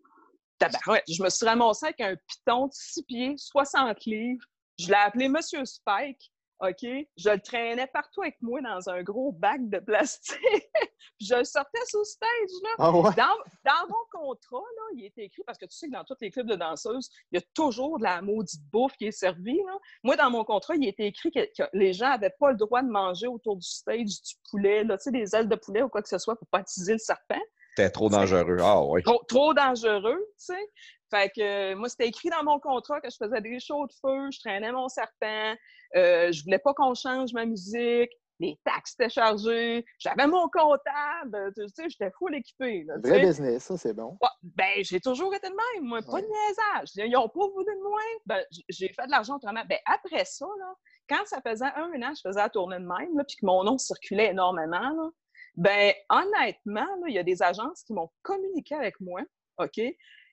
Je me suis ramassée avec un piton de 6 pieds, 60 livres. Je l'ai appelé Monsieur Spike. OK? Je le traînais partout avec moi dans un gros bac de plastique. [LAUGHS] Je le sortais sur le stage, là. Ah ouais? Dans, dans mon contrat, là, il est écrit, parce que tu sais que dans tous les clubs de danseuses, il y a toujours de la maudite bouffe qui est servie. Là. Moi, dans mon contrat, il était écrit que, que les gens n'avaient pas le droit de manger autour du stage du poulet, là, tu sais, des ailes de poulet ou quoi que ce soit pour pas utiliser le serpent. C'était trop dangereux. Ah oui. Trop, trop dangereux, tu sais. Fait que euh, moi, c'était écrit dans mon contrat que je faisais des shows de feu, je traînais mon serpent, euh, je voulais pas qu'on change ma musique, les taxes étaient chargées, j'avais mon comptable, tu sais, j'étais full équipé. Là, Vrai business, ça, c'est bon. Ouais, Ben, j'ai toujours été de même, moi. Pas Ouais. de niaisage. Ils n'ont pas voulu de moi. Ben, j'ai fait de l'argent autrement. Ben, après ça, là, quand ça faisait un an, je faisais la tournée de même, là, puis que mon nom circulait énormément, là, ben, honnêtement, il y a des agences qui m'ont communiqué avec moi, OK?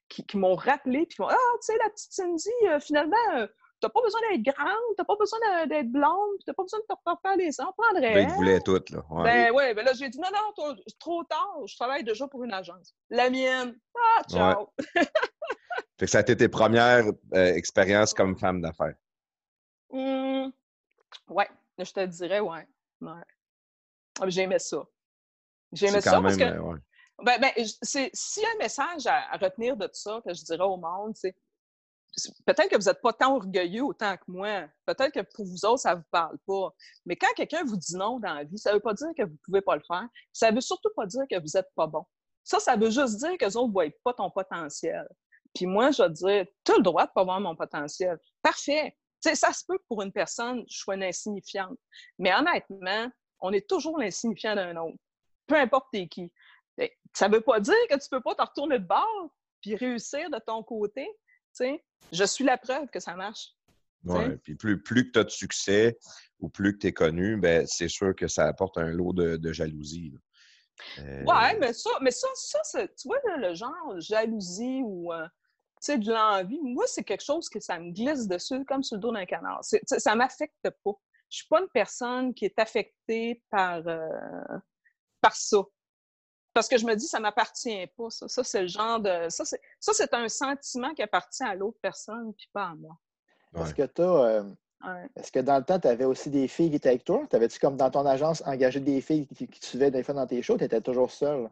Qui, qui m'ont rappelé, puis qui m'ont Ah, tu sais, la petite Cindy, euh, finalement, euh, t'as pas besoin d'être grande, t'as pas besoin d'être blonde, t'as pas besoin de te refaire les sangs. prendrait Ben, ils voulaient toutes, là. Ouais. Ben ouais, ben là, j'ai dit non, non, trop tard, je travaille déjà pour une agence. La mienne, ah, ciao! [LAUGHS] fait que ça a été tes premières euh, expériences comme femme d'affaires. Mmh, ouais, je te dirais, ouais. ouais. Ah, J'aimais ça. J'aimais ça parce que. euh, ouais. Ben, ben, c'est, s'il y a un message à, à retenir de tout ça que je dirais au monde, c'est peut-être que vous n'êtes pas tant orgueilleux autant que moi. Peut-être que pour vous autres, ça ne vous parle pas. Mais quand quelqu'un vous dit non dans la vie, ça ne veut pas dire que vous ne pouvez pas le faire. Ça ne veut surtout pas dire que vous n'êtes pas bon. Ça, ça veut juste dire que les autres ne voient pas ton potentiel. Puis moi, je vais dire, tu as le droit de ne pas voir mon potentiel. Parfait. Tu sais, ça se peut que pour une personne, je sois une insignifiante. Mais honnêtement, on est toujours l'insignifiant d'un autre. Peu importe t'es qui. Ça ne veut pas dire que tu ne peux pas te retourner de bord puis réussir de ton côté. Je suis la preuve que ça marche. Ouais. Puis plus, plus que tu as de succès ou plus que tu es connu, ben, c'est sûr que ça apporte un lot de, de jalousie. Euh... Ouais, mais ça, mais ça, ça tu vois, là, le genre jalousie ou euh, de l'envie, moi, c'est quelque chose que ça me glisse dessus comme sur le dos d'un canard. Ça ne m'affecte pas. Je suis pas une personne qui est affectée par, euh, par ça. Parce que je me dis, ça m'appartient pas, ça. Ça, c'est le genre de. Ça, c'est, ça, c'est un sentiment qui appartient à l'autre personne, puis pas à moi. Ouais. Est-ce que tu euh, ouais. Est-ce que dans le temps, tu avais aussi des filles qui étaient avec toi? T'avais-tu, comme dans ton agence, engagé des filles qui, qui te suivaient des fois dans tes shows? Tu étais toujours seule?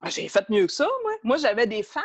Ah, j'ai fait mieux que ça, moi. Moi, j'avais des fans.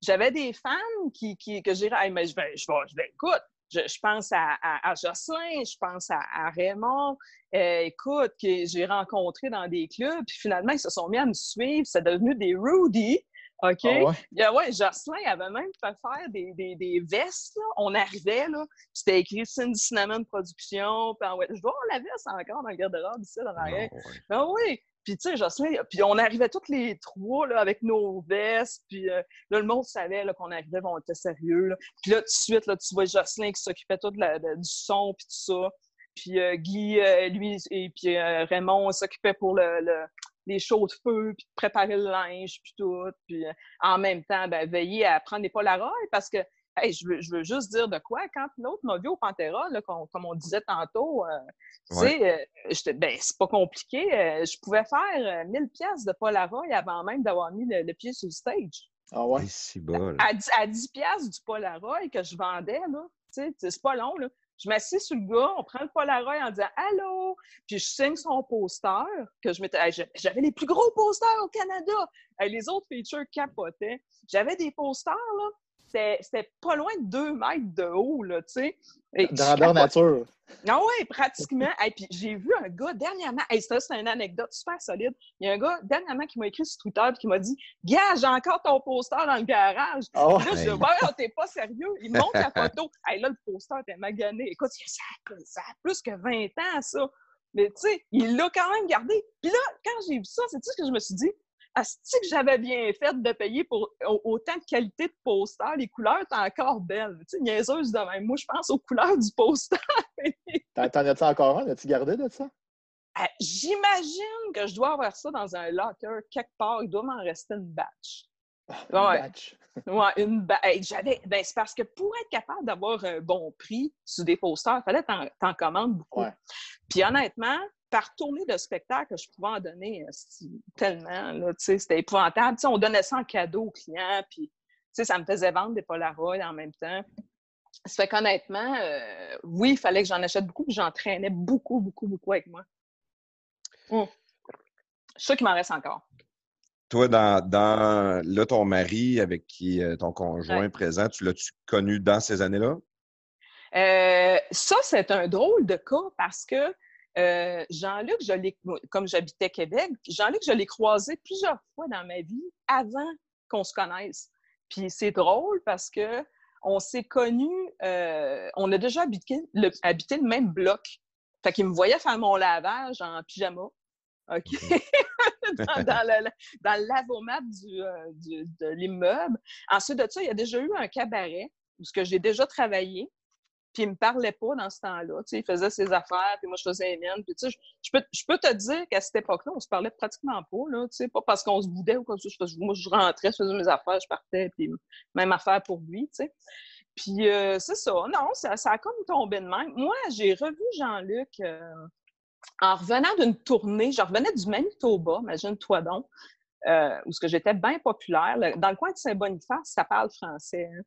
J'avais des fans qui, qui, que j'ai hey, mais je vais, je vais, je vais, écoute, je, je, pense à, à, à, Jocelyn, je pense à, à Raymond, euh, écoute, que j'ai rencontré dans des clubs, puis finalement, ils se sont mis à me suivre, c'est devenu des Rudy. OK? Ah ouais? Yeah, ouais, Jocelyn avait même fait faire des, des, des vestes. Là. On arrivait, là, c'était écrit Cindy Cinnamon Production. Puis, ouais, je vois la veste encore dans le garde-robe ici, dans l'arrière. Ah ouais. Ah oui! Puis, tu sais, Jocelyn, puis on arrivait toutes les trois là, avec nos vestes. Puis euh, là, le monde savait qu'on arrivait, on était sérieux. Là. Puis là, tout de suite, là, tu vois Jocelyn qui s'occupait tout de la, du son, puis tout ça. Puis euh, Guy, euh, lui, et puis euh, Raymond s'occupaient pour le, le, les chauds de feu, puis préparer le linge, puis tout. Puis en même temps, ben, veiller à prendre des polaroids parce que Hey, je, veux, je veux juste dire de quoi. Quand l'autre m'a vu au Pantera, là, comme, comme on disait tantôt, euh, ouais. tu sais, euh, ben, c'est pas compliqué. Euh, je pouvais faire 1000 pièces de Polaroid avant même d'avoir mis le, le, pied sur le stage. Ah ouais? C'est bon. À, à 10 pièces du Polaroid que je vendais, là, tu sais, c'est pas long, là. Je m'assieds sur le gars, on prend le Polaroid en disant Allô, puis je signe son poster, que je m'étais. J'avais les plus gros posters au Canada. Les autres features capotaient. J'avais des posters, là, c'était pas loin de 2 mètres de haut, là, tu sais. Grandeur nature. Non, ah oui, pratiquement. Et puis j'ai vu un gars dernièrement, hey, ça c'est une anecdote super solide. Il y a un gars dernièrement qui m'a écrit sur Twitter et qui m'a dit Gars, j'ai encore ton poster dans le garage. Oh, là, je dis Ouais, t'es pas sérieux. Il me montre la [LAUGHS] photo. hey, là, le poster était magané. Écoute, ça, ça a plus que 20 ans, ça. Mais tu sais, il l'a quand même gardé. Puis là, quand j'ai vu ça, c'est ce que je me suis dit? Asti que j'avais bien fait de payer pour autant de qualité de poster. Les couleurs étaient encore belles. Tu sais, niaiseuse de même. Moi, je pense aux couleurs du poster. [LAUGHS] T'en as-tu encore un? As-tu gardé de ça? Euh, J'imagine que je dois avoir ça dans un locker quelque part. Il doit m'en rester une batch. Une ouais. batch. [LAUGHS] ouais, une batch. J'avais. Ben, c'est parce que pour être capable d'avoir un bon prix sur des posters, il fallait t'en t'en commandes beaucoup. Ouais. Puis honnêtement, par tournée de spectacle, je pouvais en donner euh, tellement. Là, c'était épouvantable. T'sais, on donnait ça en cadeau aux clients, puis ça me faisait vendre des Polaroids en même temps. Ça fait qu'honnêtement, euh, oui, il fallait que j'en achète beaucoup, puis j'entraînais beaucoup, beaucoup, beaucoup avec moi. Hum. Je suis sûr qu'il m'en reste encore. Toi, dans, dans là, ton mari avec qui euh, ton conjoint Ouais. présent, tu l'as-tu connu dans ces années-là? Euh, ça, c'est un drôle de cas parce que euh, Jean-Luc, je l'ai, comme j'habitais Québec, Jean-Luc, je l'ai croisé plusieurs fois dans ma vie avant qu'on se connaisse. Puis c'est drôle parce que on s'est connus, euh, on a déjà habité le, habité le même bloc. Fait qu'il me voyait faire mon lavage en pyjama. OK? [LAUGHS] dans, dans, le, dans le lavomat du, euh, du, de l'immeuble. Ensuite de ça, il y a déjà eu un cabaret où j'ai déjà travaillé. Puis il me parlait pas dans ce temps-là. Tu sais, il faisait ses affaires, puis moi, je faisais les miennes. Puis tu sais, je, je, peux, je te dire qu'à cette époque-là, on se parlait pratiquement pas. Là, tu sais, pas parce qu'on se boudait ou que ce soit. Moi, je rentrais, je faisais mes affaires, je partais, puis même affaire pour lui. Tu sais. Puis euh, c'est ça. Non, ça, ça, a comme tombé de même. Moi, j'ai revu Jean-Luc euh, en revenant d'une tournée. Je revenais du Manitoba, imagine-toi donc, euh, où j'étais bien populaire. Dans le coin de Saint-Boniface, ça parle français. Hein.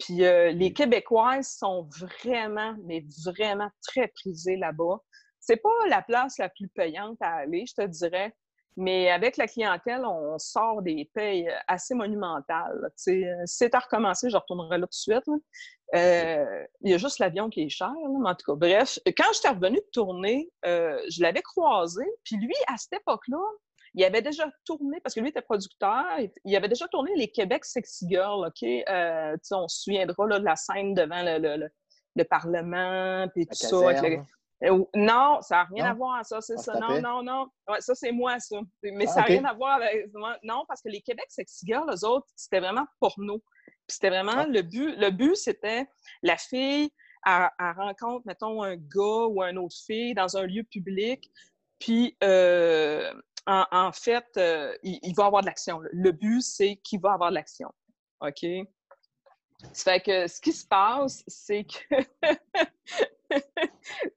Puis les Québécoises sont vraiment, mais vraiment très prisées là-bas. C'est pas la place la plus payante à aller, je te dirais. Mais avec la clientèle, on sort des payes euh, assez monumentales. Si c'est à recommencer, je retournerai là tout de suite. Euh, il y a juste l'avion qui est cher. en tout cas, bref, quand j'étais revenue de tourner, euh, je l'avais croisé. Puis lui, à cette époque-là, il avait déjà tourné, parce que lui était producteur, il avait déjà tourné les Québec Sexy Girls, OK? on se souviendra là, de la scène devant le, le, Parlement, puis tout ça. Euh, non, ça n'a rien à voir, ça, c'est ça. Non, non, non. ça, c'est moi, ça. Mais ah, ça n'a rien à voir avec. Non, parce que les Québec Sexy Girls, eux autres, c'était vraiment porno. Puis c'était vraiment ah. le but. Le but, c'était la fille, elle, rencontre, mettons, un gars ou une autre fille dans un lieu public. Puis, euh, en, fait, euh, il, va avoir de l'action. Le but, c'est qu'il va avoir de l'action. OK? Ça fait que ce qui se passe, c'est que [LAUGHS]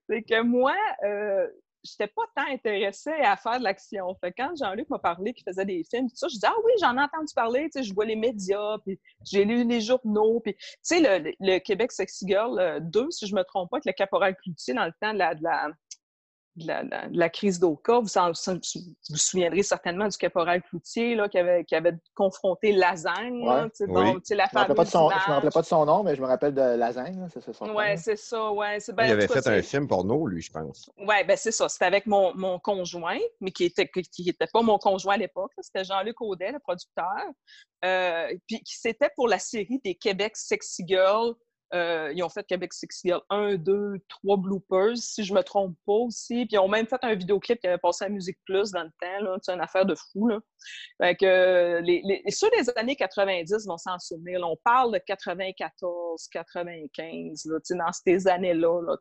c'est que moi, euh, j'étais pas tant intéressée à faire de l'action. Fait quand Jean-Luc m'a parlé qu'il faisait des films, tout ça, je dis ah oui, j'en ai entendu parler, tu sais, je vois les médias, puis j'ai lu les journaux, tu sais le, Québec Sexy Girl 2, euh, si je me trompe pas, avec le caporal Cloutier dans le temps de la, de la de la, crise d'Oka. Vous, vous souviendrez certainement du caporal Cloutier là, qui, avait, qui avait confronté Lasagne. la je ne me rappelle pas de son nom, mais je me rappelle de Lasagne. Oui, c'est ça. Ouais, ben, il avait fait un film porno, lui, je pense. Oui, ben c'est ça. C'était avec mon, mon, conjoint, mais qui n'était qui était pas mon conjoint à l'époque. C'était Jean-Luc Audet, le producteur. Euh, puis c'était pour la série des Québec Sexy Girls euh, ils ont fait Québec Sexy Girl 1, 2, 3 bloopers, si je me trompe pas aussi. Puis ils ont même fait un vidéoclip qui avait passé à Musique Plus dans le temps. C'est une affaire de fou. Là. Fait que, les, les, ceux des années 90 vont s'en souvenir. on parle de 94, 95, là, dans ces années-là. Là,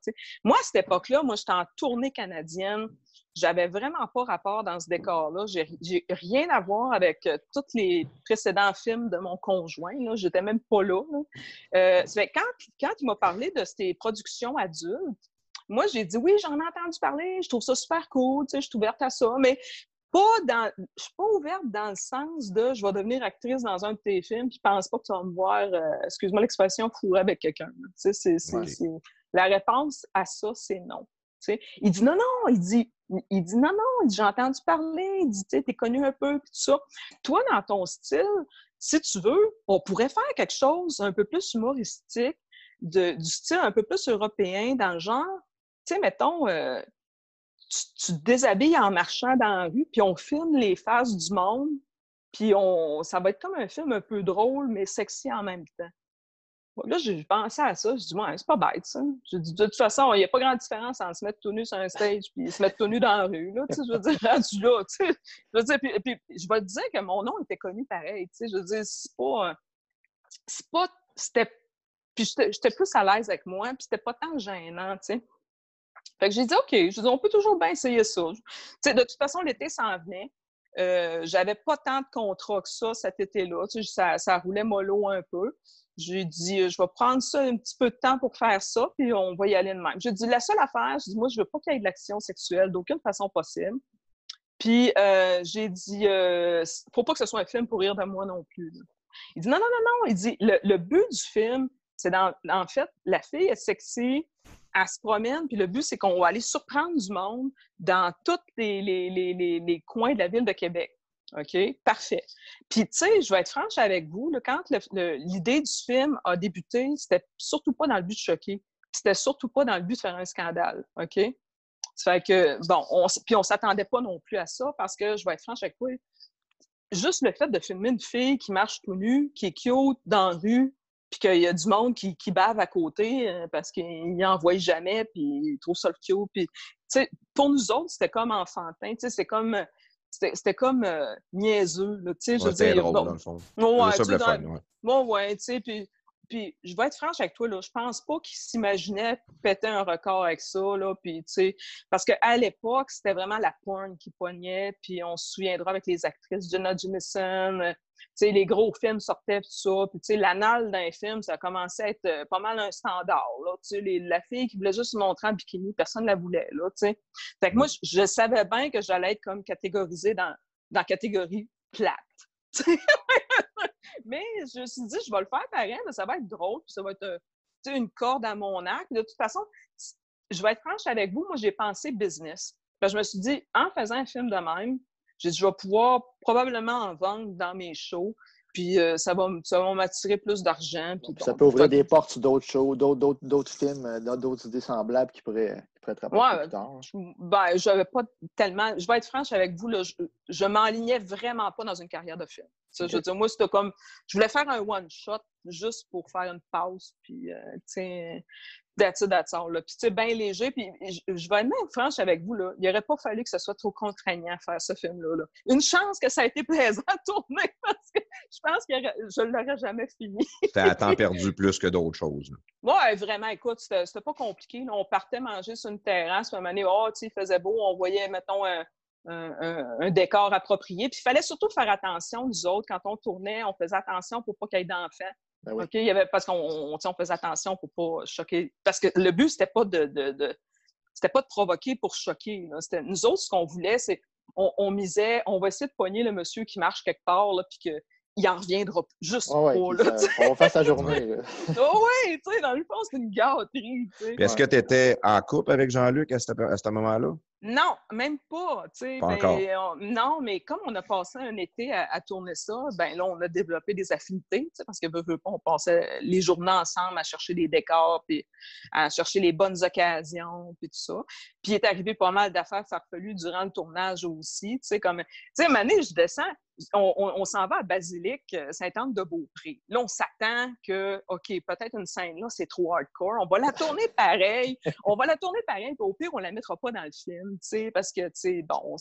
moi, à cette époque-là, moi, j'étais en tournée canadienne j'avais vraiment pas rapport dans ce décor-là. J'ai rien à voir avec euh, tous les précédents films de mon conjoint. J'étais même pas là. Euh, quand, quand il m'a parlé de ces productions adultes, moi, j'ai dit oui, j'en ai entendu parler, je trouve ça super cool, je suis ouverte à ça, mais pas dans, je suis pas ouverte dans le sens de je vais devenir actrice dans un de tes films, puis pense pas que tu vas me voir, euh, excuse-moi l'expression, fourrer avec quelqu'un. La réponse à ça, c'est non. Il dit non, non, il dit, il dit non, non, j'ai entendu parler, il dit, tu es connu un peu, puis tout ça. Toi, dans ton style, si tu veux, on pourrait faire quelque chose un peu plus humoristique, du style un peu plus européen, dans le genre, tu sais, mettons, euh, tu, te déshabilles en marchant dans la rue, puis on filme les faces du monde, puis on, ça va être comme un film un peu drôle, mais sexy en même temps. Là, j'ai pensé à ça. Je dis, ouais, c'est pas bête, ça. Je dis, de toute façon, il n'y a pas grande différence entre se mettre tout nu sur un stage et se mettre tout nu dans la rue. Là, je veux dire, [LAUGHS] rendu là. Je veux dire, puis, puis, je vais te dire que mon nom était connu pareil. Je veux dire, c'est pas. C'est pas. C'était. Puis j'étais plus à l'aise avec moi, puis c'était pas tant gênant, tu sais. Fait que j'ai dit, OK, je dis, on peut toujours bien essayer ça. sais, de toute façon, l'été s'en venait. Euh, j'avais pas tant de contrats que ça cet été-là. Tu sais, ça, ça roulait mollo un peu. J'ai dit, je vais prendre ça un petit peu de temps pour faire ça, puis on va y aller de même. J'ai dit, la seule affaire, je dis, moi, je veux pas qu'il y ait de l'action sexuelle d'aucune façon possible. Puis euh, j'ai dit, euh, faut pas que ce soit un film pour rire de moi non plus. Il dit, non, non, non, non. Il dit, le, but du film, c'est en fait, la fille est sexy, elle se promène, puis le but, c'est qu'on va aller surprendre du monde dans tous les, les coins de la ville de Québec. OK? Parfait. Puis, tu sais, je vais être franche avec vous, là, quand l'idée du film a débuté, c'était surtout pas dans le but de choquer. C'était surtout pas dans le but de faire un scandale. OK? Ça fait que, bon, on, puis on s'attendait pas non plus à ça parce que, je vais être franche avec vous, juste le fait de filmer une fille qui marche tout nue, qui est cute dans la rue, puis qu'il y a du monde qui, bave à côté euh, parce qu'il n'en voit jamais, puis il trouve ça le cute. Puis, pour nous autres, c'était comme enfantin. Tu sais, c'est comme c'était comme euh, niaiseux, tu sais, je veux dire. Drôle, dans le fond. Ouais, ça ouais. ouais, tu sais, puis puis je vais être franche avec toi, là, je pense pas qu'il s'imaginait péter un record avec ça, là, puis tu sais, parce qu'à l'époque, c'était vraiment la porn qui poignait, puis on se souviendra avec les actrices Jenna Jameson, euh, tu sais, les gros films sortaient, tout ça, puis tu sais, l'anal d'un film, ça commençait à être euh, pas mal un standard, là, tu sais, la fille qui voulait juste se montrer en bikini, personne ne la voulait, là, tu sais. Fait que moi, je, je savais bien que j'allais être comme catégorisée dans, dans la catégorie plate. [LAUGHS] mais je me suis dit, je vais le faire pareil, mais ça va être drôle, puis ça va être euh, une corde à mon arc. De toute façon, je vais être franche avec vous, moi, j'ai pensé business. je me suis dit, en faisant un film de même, je vais pouvoir probablement en vendre dans mes shows. Puis euh, ça va, ça m'attirer plus d'argent. ça peut ouvrir des portes sur d'autres shows, d'autres films, euh, d'autres idées semblables qui pourraient, qui pourraient être ouais, plus tard. Ben, j'avais pas tellement. Je vais être franche avec vous, là, je, je m'enlignais vraiment pas dans une carrière de film. Je veux dire, moi, c'était comme. Je voulais faire un one-shot juste pour faire une pause. Puis, euh, that's it, that's all. Puis, tu bien léger. Puis, je, vais être même franche avec vous, là. Il n'aurait pas fallu que ce soit trop contraignant à faire ce film-là. Une chance que ça a été plaisant à tourner [LAUGHS] parce que je pense que je ne l'aurais jamais fini. C'était à temps perdu plus que d'autres choses. Oui, vraiment. Écoute, c'était pas compliqué. On partait manger sur une terrasse. Puis, à un moment donné, oh, il faisait beau. On voyait, mettons, un un, décor approprié. Puis il fallait surtout faire attention, nous autres, quand on tournait, on faisait attention pour pas qu'il y ait d'enfants. Ben il y avait, parce qu'on on, faisait attention pour pas choquer. Parce que le but, c'était pas de, de, c'était pas de provoquer pour choquer. Nous autres, ce qu'on voulait, c'est on, misait, on va essayer de poigner le monsieur qui marche quelque part, là, puis que il en reviendra juste pas. Là, on va faire sa journée. oh, [LAUGHS] oui, tu sais, dans le fond, c'est une gâterie. Est-ce que tu étais en couple avec Jean-Luc à ce moment-là? Non, même pas. Pas ben, non, mais comme on a passé un été à, tourner ça, ben là, on a développé des affinités, parce que veut, veut pas, on passait les journées ensemble à chercher des décors, puis à chercher les bonnes occasions, puis tout ça. Puis il est arrivé pas mal d'affaires farfelues durant le tournage aussi. Tu sais, comme, tu sais, année, je descends, on, s'en va à Basilique, euh, Saint-Anne-de-Beaupré. Là, on s'attend que, OK, peut-être une scène là, c'est trop hardcore. On va la tourner pareil. [LAUGHS] On va la tourner pareil, puis au pire, on la mettra pas dans le film, tu sais, parce que, tu sais, bon.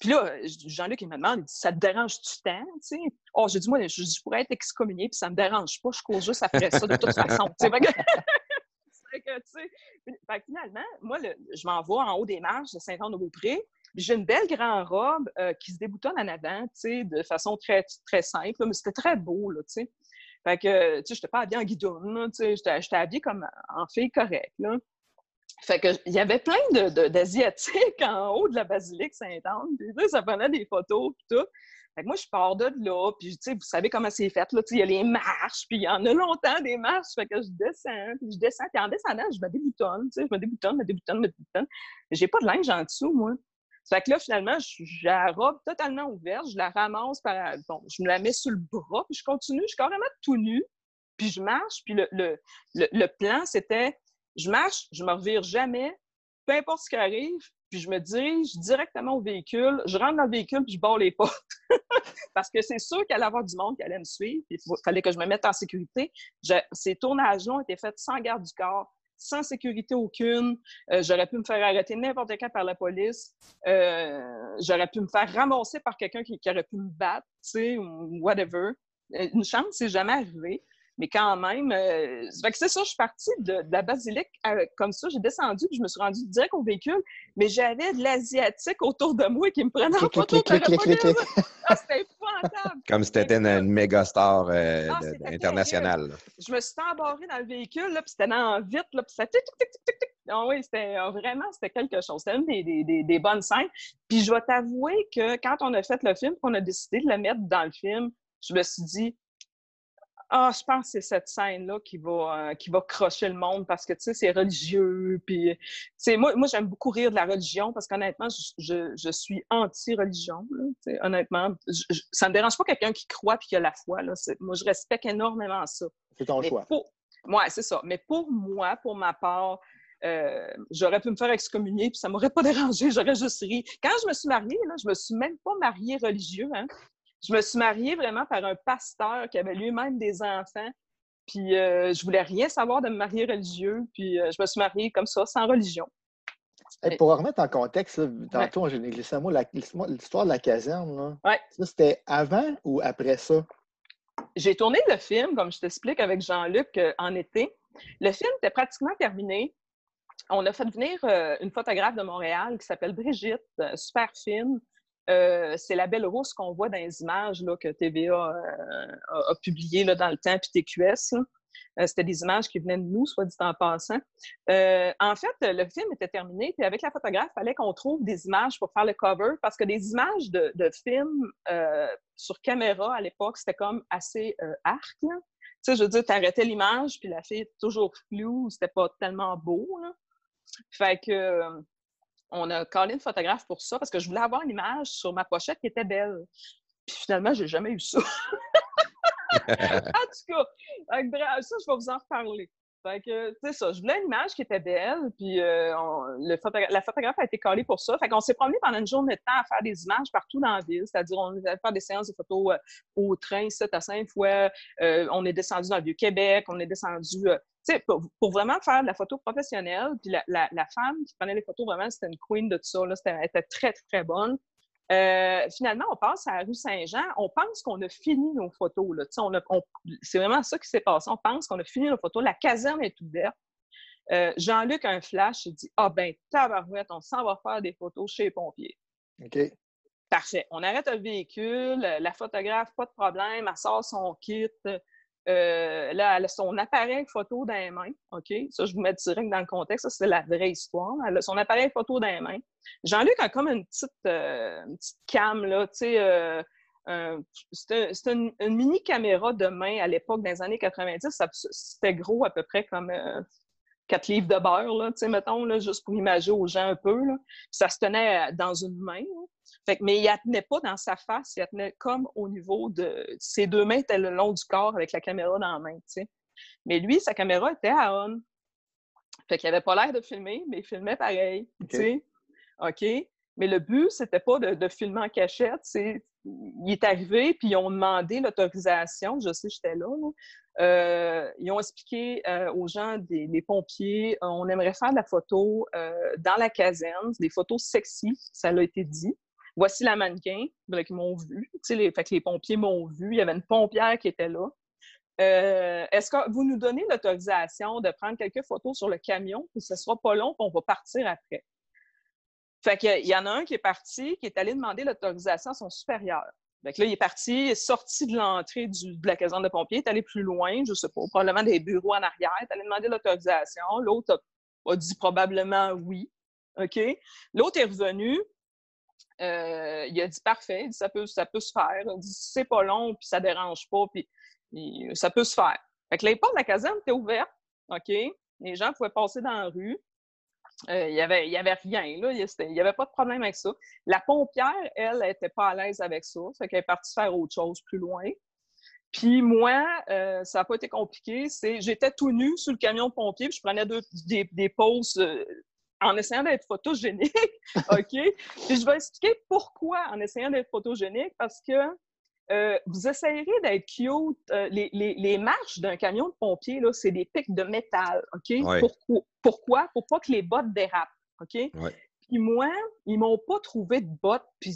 Puis là, Jean-Luc, il me demande, il dit, ça te dérange-tu tant, tu sais? Oh, j'ai dit, moi, je, pourrais être excommunié, puis ça me dérange pas, je cours juste après ça de toute [LAUGHS] façon, tu sais. Que, [LAUGHS] fait que, finalement, moi, je m'en vais en haut des marches de Saint-Anne-de-Beaupré. J'ai une belle grande robe euh, qui se déboutonne en avant, tu sais, de façon très, très simple, mais c'était très beau, là, tu sais. Fait que, tu sais, j'étais pas habillée en guidon, tu sais, j'étais habillée comme en fille correcte, là. Fait que, il y avait plein d'Asiatiques en haut de la basilique Sainte-Anne, tu sais, ça prenait des photos, puis tout. Fait que moi, je pars de là, puis tu sais, vous savez comment c'est fait, là, il y a les marches, puis il y en a longtemps des marches, fait que je descends, puis je descends, puis en descendant, je me déboutonne, tu sais, je me déboutonne, me déboutonne, me déboutonne. J'ai pas de linge en dessous, moi. Fait que là, finalement, j'ai la robe totalement ouverte, je la ramasse par. Bon, je me la mets sur le bras, puis je continue, je suis carrément tout nu, puis je marche, puis le, le, le, plan, c'était je marche, je me revire jamais, peu importe ce qui arrive, puis je me dirige directement au véhicule, je rentre dans le véhicule, puis je barre les portes. [LAUGHS] Parce que c'est sûr qu'il allait avoir du monde qui allait me suivre, puis il fallait que je me mette en sécurité. ces tournages-là ont été faits sans garde du corps sans sécurité aucune. Euh, j'aurais pu me faire arrêter n'importe quand par la police. Euh, j'aurais pu me faire ramasser par quelqu'un qui, aurait pu me battre, tu sais, ou whatever. Euh, une chance, c'est jamais arrivé. Mais quand même, euh, c'est ça, je suis partie de, la basilique comme ça, j'ai descendu, puis je me suis rendue direct au véhicule, mais j'avais de l'asiatique autour de moi qui me prenait en photo. Ah, c'était épouvantable. Comme si c'était une, méga star euh, ah, internationale. Je me suis embarrée dans le véhicule, là, puis c'était dans vite, là, puis ça tic, tic, tic, tic, tic. Ah oui, c'était euh, vraiment, c'était quelque chose. C'était une des, des, des, bonnes scènes. Puis je vais t'avouer que quand on a fait le film, qu'on a décidé de le mettre dans le film, je me suis dit, ah, je pense que c'est cette scène-là qui va, euh, qui va crocher le monde parce que, tu sais, c'est religieux. Puis, moi, moi j'aime beaucoup rire de la religion parce qu'honnêtement, je, je, suis anti-religion. Honnêtement, ça ne me dérange pas quelqu'un qui croit puis qui a la foi. Là. Moi, je respecte énormément ça. C'est ton choix. Oui, c'est ça. Mais pour moi, pour ma part, euh, j'aurais pu me faire excommunier, puis ça m'aurait pas [LAUGHS] dérangé, j'aurais juste ri. Quand je me suis mariée, là, je me suis même pas mariée religieux. Hein? Je me suis mariée vraiment par un pasteur qui avait lui-même des enfants. Puis euh, je voulais rien savoir de me marier religieux. Puis euh, je me suis mariée comme ça, sans religion. pour remettre en contexte, tantôt, j'ai négligé ça, l'histoire de la caserne, ouais. ça, c'était avant ou après ça? j'ai tourné le film, comme je t'explique, avec Jean-Luc euh, en été. Le film était pratiquement terminé. On a fait venir euh, une photographe de Montréal qui s'appelle Brigitte, super fine. C'est la belle rousse qu'on voit dans les images que TVA a, publiées dans le temps, puis TQS. C'était des images qui venaient de nous, soit dit en passant. en fait, le film était terminé, puis avec la photographe, il fallait qu'on trouve des images pour faire le cover, parce que des images de, films sur caméra à l'époque, c'était comme assez arc. Tu sais, je veux dire, tu arrêtais l'image, puis la fille était toujours floue, c'était pas tellement beau. Fait que euh, on a collé une photographe pour ça parce que je voulais avoir une image sur ma pochette qui était belle. Puis finalement, j'ai jamais eu ça. [LAUGHS] en tout cas, ça, je vais vous en reparler. Fait que, c'est ça, je voulais une image qui était belle, puis euh, la photographe a été collée pour ça. Fait qu'on s'est promené pendant une journée de temps à faire des images partout dans la ville, c'est-à-dire on allait faire des séances de photos euh, au train, 7 à 5 fois, on est descendu dans le Vieux-Québec, on est descendu pour, vraiment faire de la photo professionnelle, puis la, femme qui prenait les photos, vraiment, c'était une queen de tout ça. Là, elle était très, très bonne. Euh, finalement, on passe à la rue Saint-Jean. On pense qu'on a fini nos photos. Là. On on, c'est vraiment ça qui s'est passé. On pense qu'on a fini nos photos. La caserne est ouverte. Euh, Jean-Luc a un flash. Il dit Ah, ben, tabarouette, on s'en va faire des photos chez les pompiers. OK. Parfait. On arrête le véhicule. La photographe, pas de problème. Elle sort son kit. Euh, là, elle a son appareil photo dans les mains. OK? Ça, je vous mets direct dans le contexte. Ça, c'est la vraie histoire. Elle a son appareil photo dans les mains. Jean-Luc a comme une petite, euh, petite cam, là, tu sais. Euh, c'était une, mini caméra de main à l'époque, dans les années 90. C'était gros à peu près comme quatre livres de beurre, là, mettons, là, juste pour imaginer aux gens un peu. Là. Ça se tenait dans une main. Fait mais il ne tenait pas dans sa face, il la tenait comme au niveau de. Ses deux mains étaient le long du corps avec la caméra dans la main, tu sais. Mais lui, sa caméra était à on. Fait qu'il avait pas l'air de filmer, mais il filmait pareil, tu sais. OK? Mais le but, c'était pas de, filmer en cachette, c'est il est arrivé, puis ils ont demandé l'autorisation. Je sais, j'étais là. Euh, ils ont expliqué euh, aux gens, des, pompiers, on aimerait faire de la photo euh, dans la caserne, des photos sexy, ça l'a été dit voici la mannequin, ben, qui m'ont vu. Les, fait que les pompiers m'ont vu. Il y avait une pompière qui était là. Euh, est-ce que vous nous donnez l'autorisation de prendre quelques photos sur le camion, puis ce ne sera pas long, puis on va partir après? Fait qu'il y en a un qui est parti, qui est allé demander l'autorisation à son supérieur. Là, il est parti, il est sorti de l'entrée de la caserne de pompiers, il est allé plus loin, je ne sais pas, probablement des bureaux en arrière, il est allé demander l'autorisation. L'autre a, a, dit probablement oui. OK? L'autre est revenu, euh, il a dit parfait, ça, peut, ça peut se faire. Il dit c'est pas long, puis ça dérange pas, puis, ça peut se faire. Fait que les portes de la caserne étaient ouvertes, OK? Les gens pouvaient passer dans la rue. Euh, il n'y avait, y avait rien, là. Il n'y avait pas de problème avec ça. La pompière, elle, n'était pas à l'aise avec ça. Fait qu'elle est partie faire autre chose plus loin. Puis moi, euh, ça n'a pas été compliqué. J'étais tout nu sur le camion pompier, puis je prenais des, des pauses en essayant d'être photogénique, [LAUGHS] OK? Puis je vais expliquer pourquoi en essayant d'être photogénique, parce que euh, vous essayerez d'être cute. Euh, les, les, les, marches d'un camion de pompier, là, c'est des pics de métal, OK? Pourquoi? Pourquoi? Pour pas que les bottes dérapent, OK? Puis moi, ils m'ont pas trouvé de bottes, puis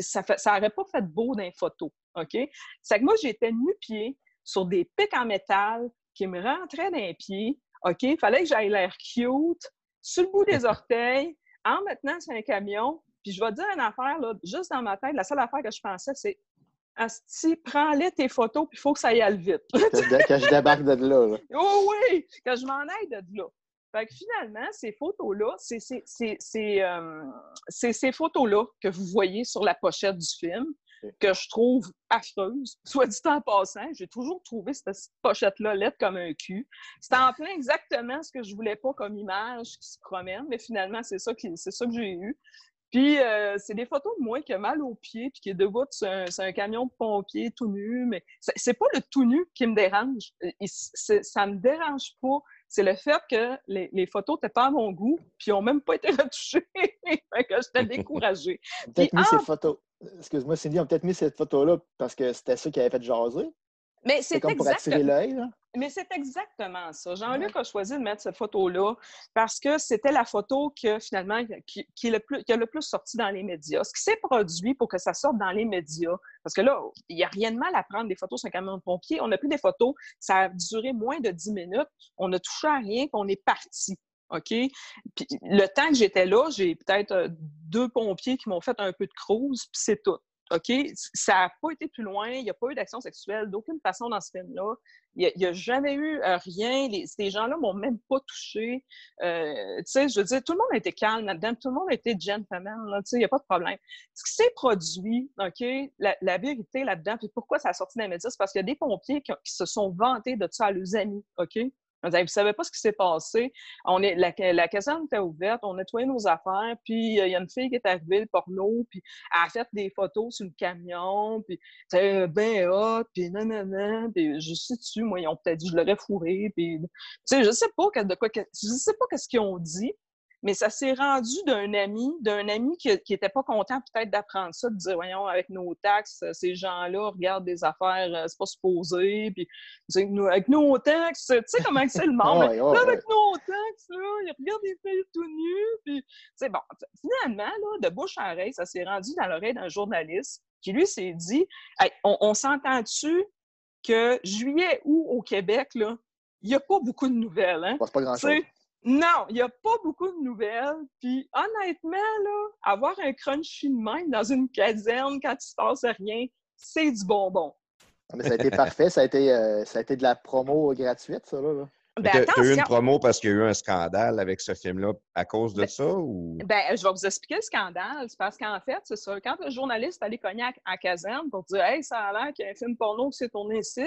ça n'aurait ça pas fait beau dans les photos, OK? C'est que moi, j'étais nu-pied sur des pics en métal qui me rentraient dans les pieds, OK? Il fallait que j'aille l'air cute, sur le bout des [LAUGHS] orteils, en maintenant sur un camion. Puis je vais te dire une affaire, là, juste dans ma tête, la seule affaire que je pensais, c'est Asti, prends-les tes photos, puis il faut que ça aille vite. quand je débarque de là. là. [LAUGHS] Oh oui, quand je m'en aille de là. Fait que finalement, ces photos-là, c'est euh, ces photos-là que vous voyez sur la pochette du film que je trouve affreuse. Soit dit en passant, j'ai toujours trouvé cette pochette-là lettre comme un cul. C'était en plein exactement ce que je voulais pas comme image qui se promène, mais finalement, c'est ça, c'est ça que j'ai eu. Puis, euh, c'est des photos de moi qui a mal aux pieds, puis qui est debout sur un, un camion de pompier tout nu, mais c'est pas le tout nu qui me dérange. Ça me dérange pas. C'est le fait que les, les photos n'étaient pas à mon goût, puis n'ont même pas été [LAUGHS] retouchées. que j'étais [LAUGHS] découragée. Peut-être mis ces photos. Excuse-moi, Cindy, on a peut-être mis cette photo-là parce que c'était ça qui avait fait jaser. Mais c'est comme pour attirer l'œil, là? Mais c'est exactement ça. Jean-Luc a choisi de mettre cette photo-là parce que c'était la photo que finalement qui, est le plus, qui a le plus sorti dans les médias. Ce qui s'est produit pour que ça sorte dans les médias, parce que là, il n'y a rien de mal à prendre des photos sur un camion de pompier. On a pris des photos, ça a duré moins de 10 minutes, on n'a touché à rien, puis on est parti. OK? Puis le temps que j'étais là, j'ai peut-être euh, deux pompiers qui m'ont fait un peu de cruise, puis c'est tout. OK? Ça n'a pas été plus loin, il n'y a pas eu d'action sexuelle d'aucune façon dans ce film-là. Il n'y a, jamais eu euh, rien. ces gens-là m'ont même pas touché. Euh, tu sais, je veux dire, tout le monde été calme là-dedans, tout le monde été gentleman, tu sais, il n'y a pas de problème. Ce qui s'est produit, OK, la, vérité là-dedans, puis pourquoi ça a sorti dans les médias, c'est parce qu'il y a des pompiers qui, qui, se sont vantés de ça à leurs amis, OK? Vous ne savez pas ce qui s'est passé? On est, la, la caserne était ouverte, on nettoyait nos affaires, puis euh, il y a une fille qui est arrivée, le porno, puis elle a fait des photos sur le camion, puis c'est ben hot, puis nanana, puis je sais tu moi, ils ont peut-être dit je l'aurais fourré, puis tu sais, je sais pas de quoi, je sais pas qu'est-ce qu'ils ont dit, mais ça s'est rendu d'un ami, d'un ami qui n'était pas content peut-être d'apprendre ça, de dire, voyons, avec nos taxes, ces gens-là regardent des affaires, euh, c'est pas supposé, puis avec nos taxes, tu sais comment c'est le monde, [LAUGHS] avec nos taxes, là, ils regardent des filles tout nus, puis, c'est bon, finalement, là, de bouche à oreille, ça s'est rendu dans l'oreille d'un journaliste qui, lui, s'est dit, on, s'entend-tu que juillet, août, au Québec, là, il n'y a pas beaucoup de nouvelles, hein? pas grand-chose. Non, il n'y a pas beaucoup de nouvelles. Puis honnêtement, là, avoir un crunchy de même dans une caserne quand il se passe rien, c'est du bonbon. Ah, mais ça a été parfait. Ça a été, euh, ça a été de la promo gratuite, ça, là. Ben, tu as eu une promo parce qu'il y a eu un scandale avec ce film-là à cause de ben, ça? Ou... Ben, je vais vous expliquer le scandale. C'est parce qu'en fait, c'est ça. Quand le journaliste allait cogner à, caserne pour dire Hey, ça a l'air qu'il y a un film porno qui s'est tourné ici,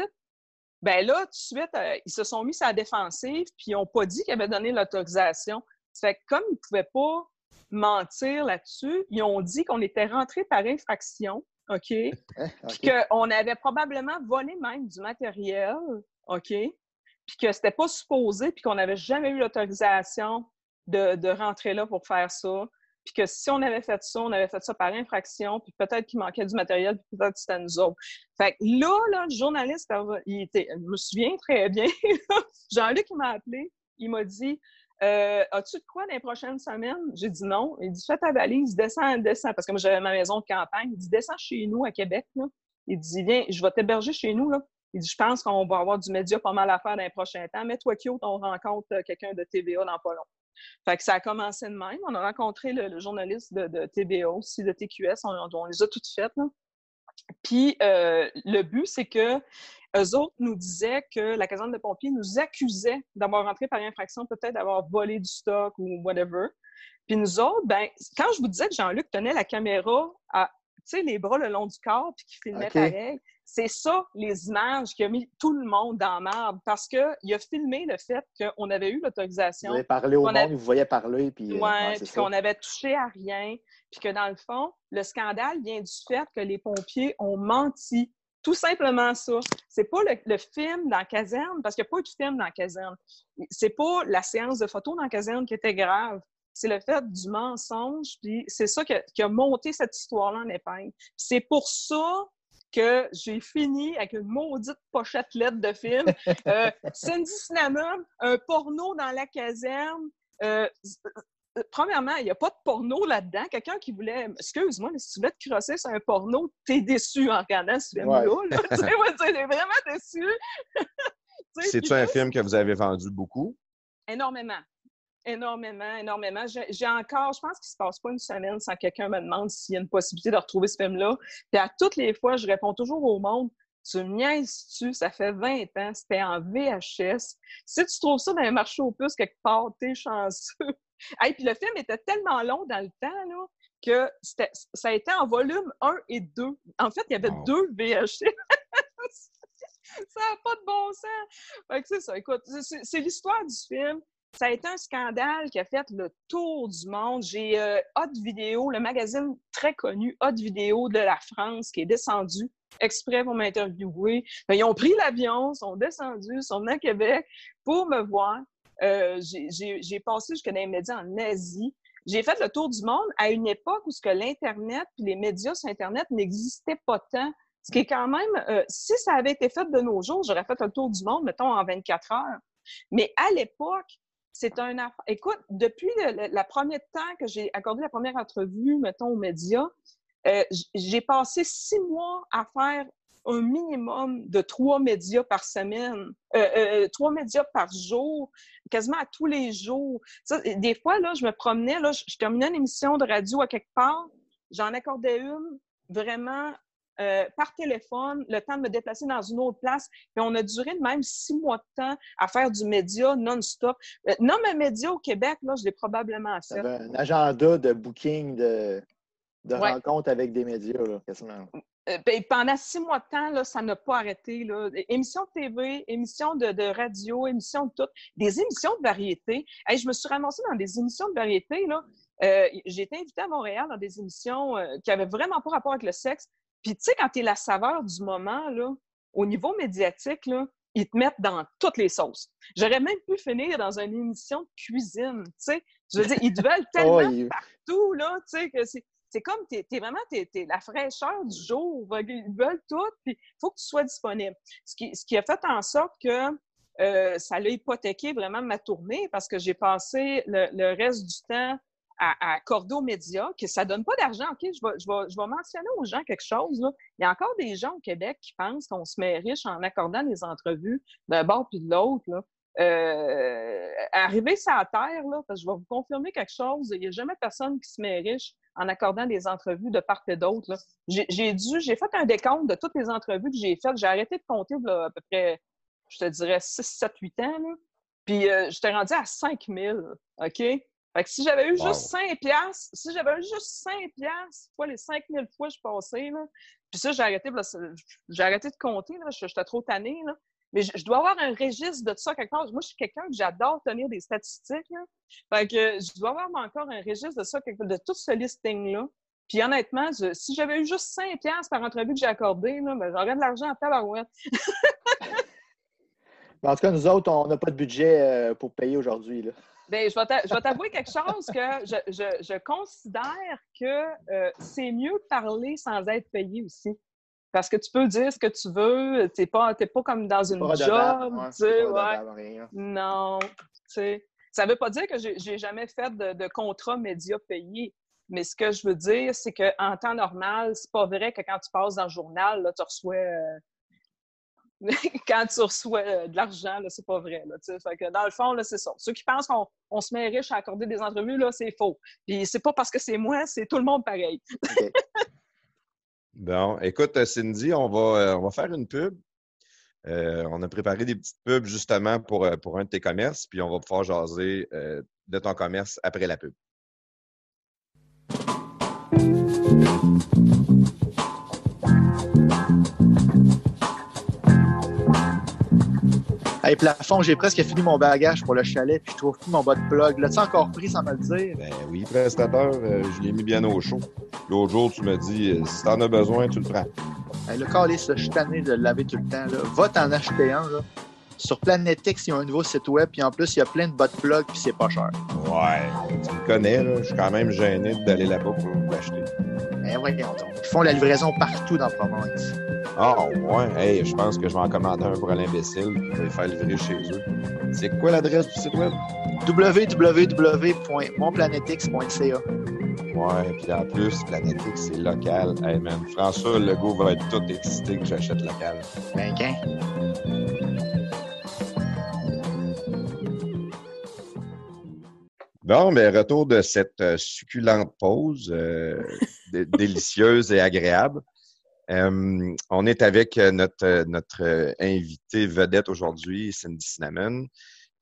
ben là, tout de suite, euh, ils se sont mis sur la défensive, puis ils n'ont pas dit qu'ils avaient donné l'autorisation. Ça fait que comme ils ne pouvaient pas mentir là-dessus, ils ont dit qu'on était rentré par infraction, OK? [LAUGHS] Puis qu'on avait probablement volé même du matériel, OK? Puis que c'était pas supposé, puis qu'on n'avait jamais eu l'autorisation de, de, rentrer là pour faire ça puis que si on avait fait ça, on avait fait ça par infraction, puis peut-être qu'il manquait du matériel, puis peut-être que c'était nous autres. Fait que là, le journaliste, il était, je me souviens très bien, [LAUGHS] Jean-Luc, il m'a appelé, il m'a dit euh, As-tu de quoi dans les prochaines semaines? J'ai dit non. Il dit Fais ta valise, descends, descends, parce que moi, j'avais ma maison de campagne. Il dit Descends chez nous à Québec. Il dit Viens, je vais t'héberger chez nous. Il dit Je pense qu'on va avoir du média pas mal à faire dans les prochains temps. Mets-toi cute, on rencontre quelqu'un de TVA dans pas. Fait que ça a commencé de même. On a rencontré le, journaliste de, de, TBO aussi, de TQS. On, les a toutes faites. Puis euh, le but, c'est que eux autres nous disaient que la caserne de pompiers nous accusait d'avoir rentré par infraction, peut-être d'avoir volé du stock ou whatever. Puis nous autres, ben, quand je vous disais que Jean-Luc tenait la caméra à, les bras le long du corps puis qu'il filmait pareil, c'est ça, les images qui ont mis tout le monde dans marbre parce qu'il a filmé le fait qu'on avait eu l'autorisation. Vous avez parlé au monde, vous voyez parler. Puis, euh, ouais, puis qu'on avait touché à rien. Puis que dans le fond, le scandale vient du fait que les pompiers ont menti. Tout simplement ça. C'est pas le, film dans la caserne, parce qu'il n'y a pas eu de film dans la caserne. C'est pas la séance de photos dans la caserne qui était grave c'est le fait du mensonge, puis c'est ça qui a, monté cette histoire-là en épingle. C'est pour ça que j'ai fini avec une maudite pochette lettre de film. [LAUGHS] Euh, Cindy Cinnamon, un porno dans la caserne. Euh, euh, premièrement, il n'y a pas de porno là-dedans. Quelqu'un qui voulait, excuse-moi, mais si tu voulais te crosser sur un porno, t'es déçu en regardant ce film-là. Ouais. Là. [LAUGHS] vraiment déçu. [LAUGHS] C'est-tu un film que vous avez vendu beaucoup? Énormément. Énormément, énormément. J'ai encore, je pense qu'il se passe pas une semaine sans quelqu'un me demande s'il y a une possibilité de retrouver ce film-là. Puis à toutes les fois, je réponds toujours au monde Tu me niaises-tu? Ça fait 20 ans, c'était en VHS. Si tu trouves ça dans un marché aux puces quelque part, t'es chanceux. [LAUGHS] Et puis le film était tellement long dans le temps là, que ça a été en volume 1 et 2. En fait, il y avait deux VHS. [LAUGHS] ça n'a pas de bon sens. c'est ça. Écoute, c'est l'histoire du film. Ça a été un scandale qui a fait le tour du monde. J'ai euh, Hot Vidéo, le magazine très connu Hot Vidéo de la France, qui est descendu exprès pour m'interviewer. Ben, ils ont pris l'avion, sont descendus, sont venus à Québec pour me voir. Euh, j'ai passé jusqu'à les médias en Asie. J'ai fait le tour du monde à une époque où ce que l'Internet et les médias sur Internet n'existaient pas tant. Ce qui est quand même, euh, si ça avait été fait de nos jours, j'aurais fait un tour du monde, mettons, en 24 heures. Mais à l'époque, c'est un Écoute, depuis le, la première temps que j'ai accordé la première entrevue, mettons, aux médias, euh, j'ai passé six mois à faire un minimum de trois médias par semaine, euh, euh, trois médias par jour, quasiment à tous les jours. des fois, là, je me promenais, là, je, terminais une émission de radio à quelque part, j'en accordais une vraiment euh, par téléphone, le temps de me déplacer dans une autre place. Puis on a duré même six mois de temps à faire du média non-stop. non, mais média au Québec, là, je l'ai probablement fait. un agenda de booking, de, de rencontres avec des médias, là, quasiment. Euh, ben, pendant six mois de temps, là, ça n'a pas arrêté. Là. Émissions de TV, émissions de, de, radio, émissions de tout, des émissions de variété. je me suis ramassée dans des émissions de variété. Là. Euh, j'ai été invitée à Montréal dans des émissions euh, qui n'avaient vraiment pas rapport avec le sexe. Puis, tu sais, quand tu es la saveur du moment, là, au niveau médiatique, là, ils te mettent dans toutes les sauces. J'aurais même pu finir dans une émission de cuisine, tu sais. Je veux dire, ils te [LAUGHS] veulent tellement partout, là, tu sais, que c'est c'est comme, tu es, vraiment la fraîcheur du jour. Ils veulent tout, puis il faut que tu sois disponible. Ce qui, ce qui a fait en sorte que euh, ça l'a hypothéqué vraiment ma tournée parce que j'ai passé le, reste du temps à, accorder aux médias, que ça donne pas d'argent. OK, je vais, mentionner aux gens quelque chose. Il y a encore des gens au Québec qui pensent qu'on se met riche en accordant des entrevues d'un bord puis de l'autre. Euh, arriver sur la terre, parce que je vais vous confirmer quelque chose, il n'y a jamais personne qui se met riche en accordant des entrevues de part et d'autre. J'ai dû, j'ai fait un décompte de toutes les entrevues que j'ai faites. J'ai arrêté de compter à peu près, je te dirais, 6, 7, 8 ans. Puis euh, j'étais rendu à 5 000, OK? Fait que si j'avais eu juste 5 piastres, si j'avais eu juste 5 piastres, fois les 5 000 fois que je passais, là, puis ça, j'ai arrêté, j'ai arrêté de compter, là, j'étais trop tanné, là. Mais je, dois avoir un registre de ça quelque part. Moi, je suis quelqu'un que j'adore tenir des statistiques. Fait que je dois avoir encore un registre de ça, de tout ce listing-là. Puis honnêtement, si j'avais eu juste 5 piastres par entrevue que j'ai accordé, ben, j'aurais de l'argent à tabarouette. [LAUGHS] en tout cas, nous autres, on n'a pas de budget euh, pour payer aujourd'hui. Bien, je vais t'avouer quelque chose que je, considère que euh, c'est mieux de parler sans être payé aussi. Parce que tu peux dire ce que tu veux, tu n'es pas, pas comme dans une job. tu sais, ouais. Non, tu sais. Ça ne veut pas dire que j'ai jamais fait de, de contrat média payé. Mais ce que je veux dire, c'est qu'en temps normal, c'est pas vrai que quand tu passes dans le journal, là, tu reçois. Euh, [LAUGHS] quand tu reçois euh, de l'argent, c'est pas vrai. Dans le fond, c'est ça. Ceux qui pensent qu'on se met riche à accorder des entrevues, c'est faux. Puis c'est pas parce que c'est moi, c'est tout le monde pareil. [LAUGHS] Bon, écoute, Cindy, on va, euh, on va faire une pub. Euh, on a préparé des petites pubs justement pour, euh, pour un de tes commerces, puis on va pouvoir jaser de ton commerce après la pub. Hey, plafond, j'ai presque fini mon bagage pour le chalet, puis je trouve plus mon bas de plug. L'as-tu encore pris sans me le dire? Ben oui, prestataire, je l'ai mis bien au chaud. L'autre jour, tu me dis, euh, si t'en as besoin, tu le prends. le calice, je suis tanné de le laver tout le temps. Là. Va t'en acheter un. Là. Sur Planetix, il y a un nouveau site web, puis en plus, il y a plein de bas de plug, puis c'est pas cher. Ouais, tu me connais, là. Je suis quand même gêné d'aller là-bas pour l'acheter. Ben voyons donc. Ils font la livraison partout dans la province. Ah, ouais. Hey, je pense que je vais en commander un pour l'imbécile. Je vais le faire livrer chez eux. C'est quoi l'adresse du site web? www.monplanetix.ca Ouais, puis en plus, Planetix, c'est local. Hey man, François Legault va être tout excité que j'achète local. Ben, quand? Bon, mais retour de cette euh, succulente pause, euh, [LAUGHS] délicieuse et agréable. Euh, on est avec notre, notre invité vedette aujourd'hui, Cindy Cinnamon.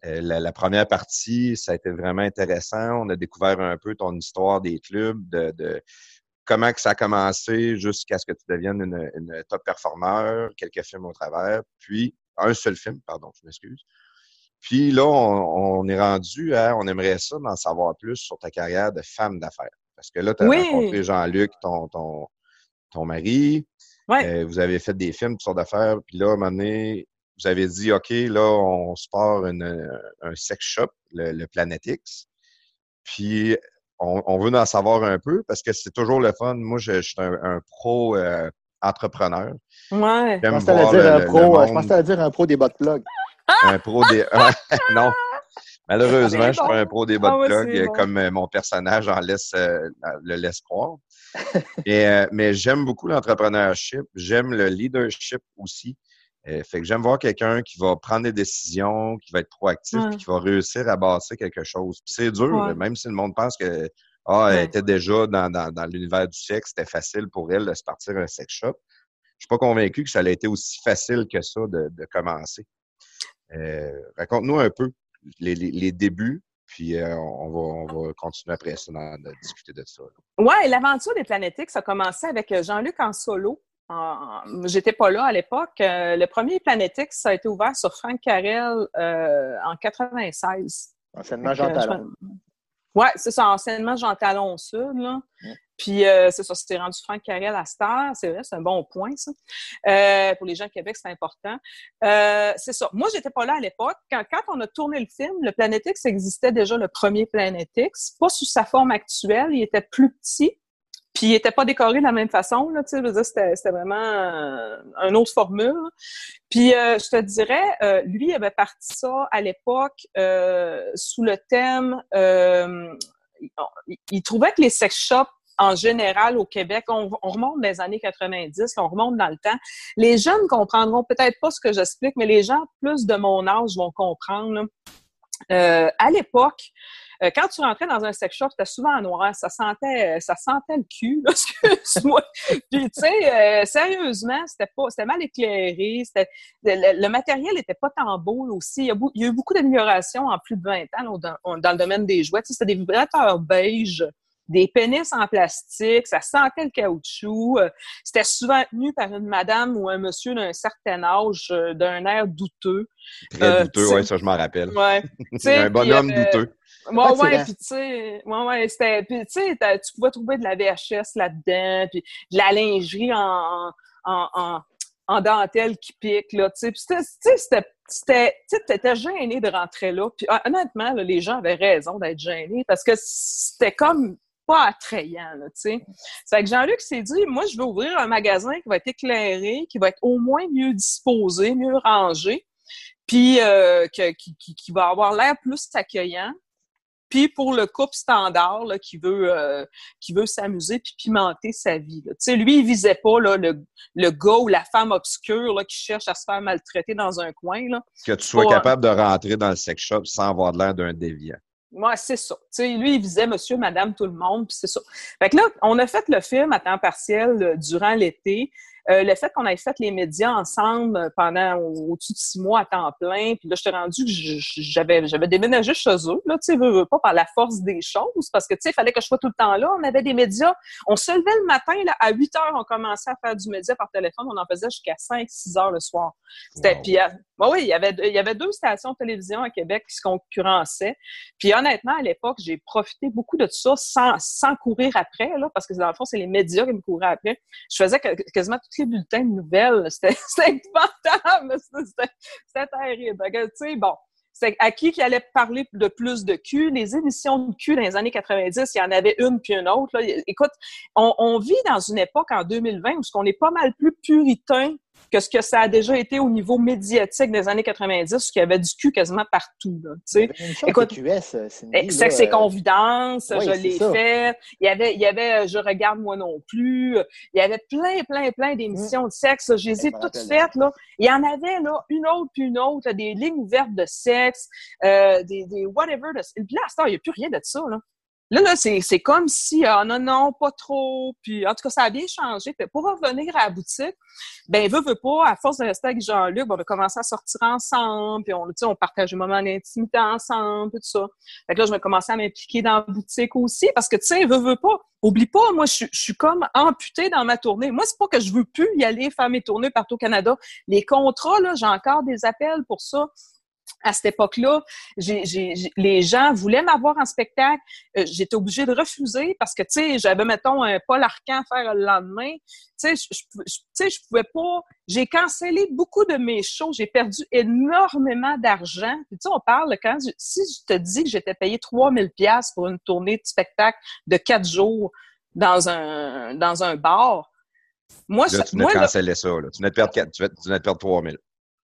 Euh, la, première partie, ça a été vraiment intéressant. On a découvert un peu ton histoire des clubs, de, comment que ça a commencé jusqu'à ce que tu deviennes une, top performeur, quelques films au travers, puis un seul film, pardon, je m'excuse. Puis là, on, est rendu à, on aimerait ça d'en savoir plus sur ta carrière de femme d'affaires. Parce que là, tu as rencontré Jean-Luc, ton, ton, ton mari. Euh, vous avez fait des films, toutes sortes d'affaires. Puis là, à un moment donné, vous avez dit, OK, là, on se part un sex shop, le, le Planetix. Puis, on, veut en savoir un peu parce que c'est toujours le fun. Moi, je, suis un, pro euh, entrepreneur. Ouais. Je pensais à dire, un pro, je pensais à dire un pro des bot plugs. Un pro des. [LAUGHS] non. Malheureusement, je ne suis pas un pro des bot ah plugs comme euh, mon personnage en laisse, euh, le laisse croire. [LAUGHS] Et, euh, mais j'aime beaucoup l'entrepreneurship. J'aime le leadership aussi. fait que j'aime voir quelqu'un qui va prendre des décisions, qui va être proactif, qui va réussir à bâtir quelque chose. c'est dur, même si le monde pense que ah, elle était déjà dans, dans, l'univers du sexe, c'était facile pour elle de se partir un sex shop. Je suis pas convaincu que ça a été aussi facile que ça de, de commencer. Euh, raconte-nous un peu les, les, débuts, puis euh, on, va, on, va, continuer après ça de discuter de ça. Oui, l'aventure des Planétiques, ça a commencé avec euh, Jean-Luc en solo. J'étais pas là à l'époque. le premier Planétique, ça a été ouvert sur Frank Carrel en 96. Anciennement Jean Talon. Oui, c'est ça, anciennement Jean Talon Sud. Là. Puis, euh, c'est ça, c'était rendu Franck Carrel à Star. C'est vrai, c'est un bon point, ça. Euh, pour les gens de Québec, c'est important. Euh, c'est ça. Moi, j'étais pas là à l'époque. Quand, quand, on a tourné le film, le Planetix existait déjà, le premier Planetix. Pas sous sa forme actuelle. Il était plus petit. Puis, il n'était pas décoré de la même façon. Là, tu sais, c'était, vraiment euh, une autre formule. Puis, euh, je te dirais, lui, il avait parti ça à l'époque sous le thème... Il trouvait que les sex shops en général au Québec, on, remonte des années 90, on remonte dans le temps. Les jeunes comprendront peut-être pas ce que j'explique, mais les gens plus de mon âge vont comprendre. Euh, à l'époque, euh, quand tu rentrais dans un sex shop, c'était souvent en noir, ça sentait, ça sentait le cul. [LAUGHS] Puis tu sais, euh, sérieusement, c'était pas, c'était mal éclairé, le, matériel était pas tant beau aussi. Il y a, il y a eu beaucoup d'améliorations en plus de 20 ans dans, dans, le domaine des jouets. c'était des vibrateurs beige des pénis en plastique, ça sentait le caoutchouc. Euh, c'était souvent tenu par une madame ou un monsieur d'un certain âge, euh, d'un air douteux. Très euh, douteux, oui, ça je m'en rappelle. Ouais. [LAUGHS] un bonhomme douteux. Ouais, ouais, puis tu sais, ouais, ouais, c'était, puis tu sais, tu pouvais trouver de la VHS là-dedans, puis de la lingerie en, en, en, en dentelle qui pique, là, tu sais, c'était, c'était, tu étais gêné de rentrer là, puis honnêtement, les gens avaient raison d'être gênés, parce que c'était comme pas attrayant, tu sais. C'est que Jean-Luc s'est dit, moi, je veux ouvrir un magasin qui va être éclairé, qui va être au moins mieux disposé, mieux rangé, puis euh, qui, qui, va avoir l'air plus accueillant. Puis pour le couple standard là, qui veut euh, qui veut s'amuser puis pimenter sa vie. Tu sais, lui, il visait pas là, le, le gars ou la femme obscure là, qui cherche à se faire maltraiter dans un coin. Là. Que tu sois capable de rentrer dans le sex shop sans avoir l'air d'un déviant. Moi, c'est ça. lui, il visait monsieur, madame, tout le monde, puis c'est ça. Fait que là, on a fait le film à temps partiel euh, durant l'été. Euh, le fait qu'on ait fait les médias ensemble pendant au-dessus de six mois à temps plein, puis là, je t'ai rendu que j'avais, j'avais déménagé chez eux, là, tu sais, veux, pas par la force des choses, parce que, tu sais, il fallait que je sois tout le temps là. On avait des médias. On se levait le matin, là, à 8 heures, on commençait à faire du média par téléphone. On en faisait jusqu'à 5, 6 heures le soir. C'était, puis, euh, oui, il y, avait, il y avait deux stations de télévision à Québec qui se concurrençaient. Puis honnêtement, à l'époque, j'ai profité beaucoup de tout ça sans, sans courir après, là, parce que dans le fond, c'est les médias qui me couraient après. Je faisais quasiment tous les bulletins de nouvelles. [LAUGHS] C'était épouvantable. C'était terrible. Tu sais, bon, c'est à qui qui allait parler de plus de cul? Les émissions de cul dans les années 90, il y en avait une puis une autre. Écoute, on, on, vit dans une époque en 2020 où on est pas mal plus puritain que ce que ça a déjà été au niveau médiatique des années 90, où il y avait du cul quasiment partout. Là, Écoute, QS, eh, c'est ses confidences, je l'ai fait. Il y avait, il y avait euh, Je regarde moi non plus. Il y avait plein, plein, plein d'émissions de sexe. Je les ai toutes faites. Là. Il y en avait là, une autre puis une autre, des lignes ouvertes de sexe, euh, des, des whatever. De... Puis là, à il n'y a plus rien de ça. Là. Là, là c'est comme si, ah non, non, pas trop. Puis, en tout cas, ça a bien changé. Puis, pour revenir à la boutique, ben, veut, veut pas, à force de rester avec Jean-Luc, on a commencé à sortir ensemble, puis on, on partage un moment d'intimité ensemble, tout ça. Fait que là, je vais commencer à m'impliquer dans la boutique aussi, parce que, tu sais, veut, veut pas. Oublie pas, moi, je, je suis comme amputée dans ma tournée. Moi, c'est pas que je veux plus y aller faire mes tournées partout au Canada. Les contrats, là, j'ai encore des appels pour ça à cette époque-là, les gens voulaient m'avoir en spectacle. Euh, j'étais obligée de refuser parce que, tu sais, j'avais, mettons, un Paul Arcan à faire le lendemain. Tu sais, je, je pouvais pas... J'ai cancellé beaucoup de mes shows. J'ai perdu énormément d'argent. tu sais, on parle quand... Si je te dis que j'étais payé 3000 pièces pour une tournée de spectacle de quatre jours dans un, dans un bar, Moi, Là, je, tu venais de canceller ça. Là. Tu venais de perdre, quatre- tu venais- de perdre 3 000.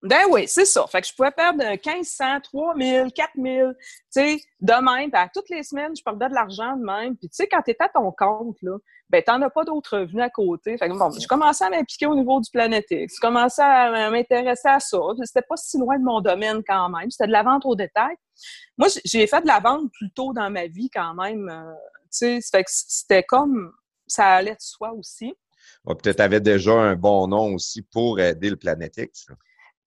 Ben oui, c'est ça. Fait que je pouvais perdre 1500, 3000, 4000, tu sais, de même. Toutes les semaines, je perdais de l'argent de même. Puis tu sais, quand t'es à ton compte, là, ben t'en as pas d'autres revenus à côté. Fait que bon, je commençais à m'impliquer au niveau du Planetix. Je commençais à m'intéresser à ça. C'était pas si loin de mon domaine quand même. C'était de la vente au détail. Moi, j'ai- fait de la vente plus tôt dans ma vie quand même. euh, tu sais, fait que c'était comme... Ça allait de soi aussi. Ouais, Peut-être tu avais déjà un bon nom aussi pour aider le Planetix.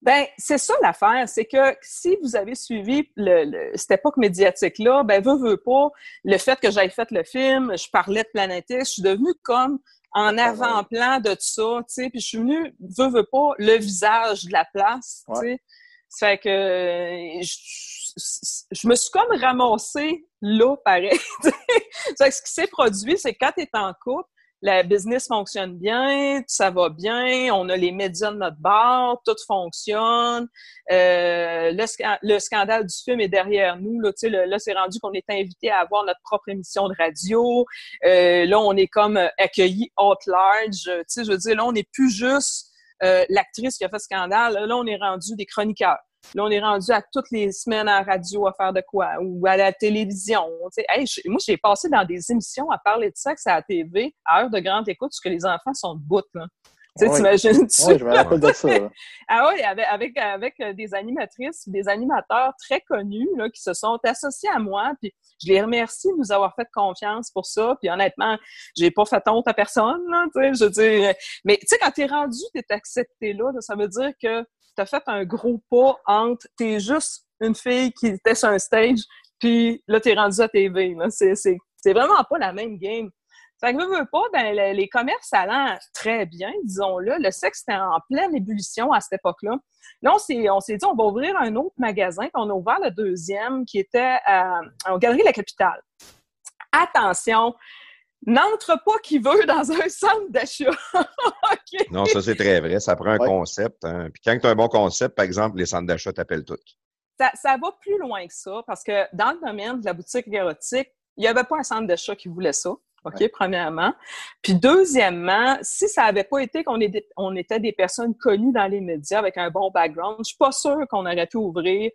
Ben, c'est ça l'affaire, c'est que si vous avez suivi le, le- cette époque médiatique-là, ben, veux, veux pas, le fait que j'aille fait le film, je parlais de Planétis, je suis devenue comme en avant-plan de tout ça, tu sais, puis je suis venue, veux, veux pas, le visage de la place, tu sais. Ça fait que euh, je, je me suis comme ramassée là, pareil. [LAUGHS] Ça fait que ce qui s'est produit, c'est que quand tu es en couple, la business fonctionne bien, ça va bien, on a les médias de notre bord, tout fonctionne. Euh, le, sca- le scandale du film est derrière nous. Là, le- là c'est rendu qu'on est invité à avoir notre propre émission de radio. Euh, là, on est comme euh, accueilli out large. Je veux dire, là, on n'est plus juste euh, l'actrice qui a fait scandale. Là, on est rendu des chroniqueurs. Là, on est rendu à toutes les semaines à la radio à faire de quoi, ou à la télévision. Hey, je- moi, j'ai passé dans des émissions à parler de sexe à la TV, à heure de grande écoute, parce que les enfants sont. Là. Tu sais, Oui. t'imagines-tu? Oui, je me rappelle de ça. là. [LAUGHS] Ah oui, avec, avec, avec euh, des animatrices, des animateurs très connus là, qui se sont associés à moi. Puis je les remercie de nous avoir fait confiance pour ça. Puis honnêtement, j'ai pas fait honte à personne. Là, tu sais, je veux dire, mais tu sais, quand t'es rendu, t'es accepté là, là, ça veut dire que t'as fait un gros pas entre t'es juste une fille qui était sur un stage, puis là, t'es rendu à TV. C'est, vraiment pas la même game. Fait que veux, veux pas, ben, le- les commerces allant très bien, disons-le. Le sexe était en pleine ébullition à cette époque-là. Là, on s'est, dit, on va ouvrir un autre magasin. Puis on a ouvert le deuxième qui était à, en Galerie La Capitale. Attention, n'entre pas qui veut dans un centre d'achat. [LAUGHS] OK? Non, ça, c'est très vrai. Ça prend un Ouais. concept. hein. Puis quand tu as un bon concept, par exemple, les centres d'achat t'appellent tout. ça, ça va plus loin que ça, parce que dans le domaine de la boutique érotique, il n'y avait pas un centre d'achat qui voulait ça. OK, premièrement. Puis deuxièmement, si ça n'avait pas été qu'on était, on était des personnes connues dans les médias avec un bon background, je suis pas sûre qu'on aurait pu ouvrir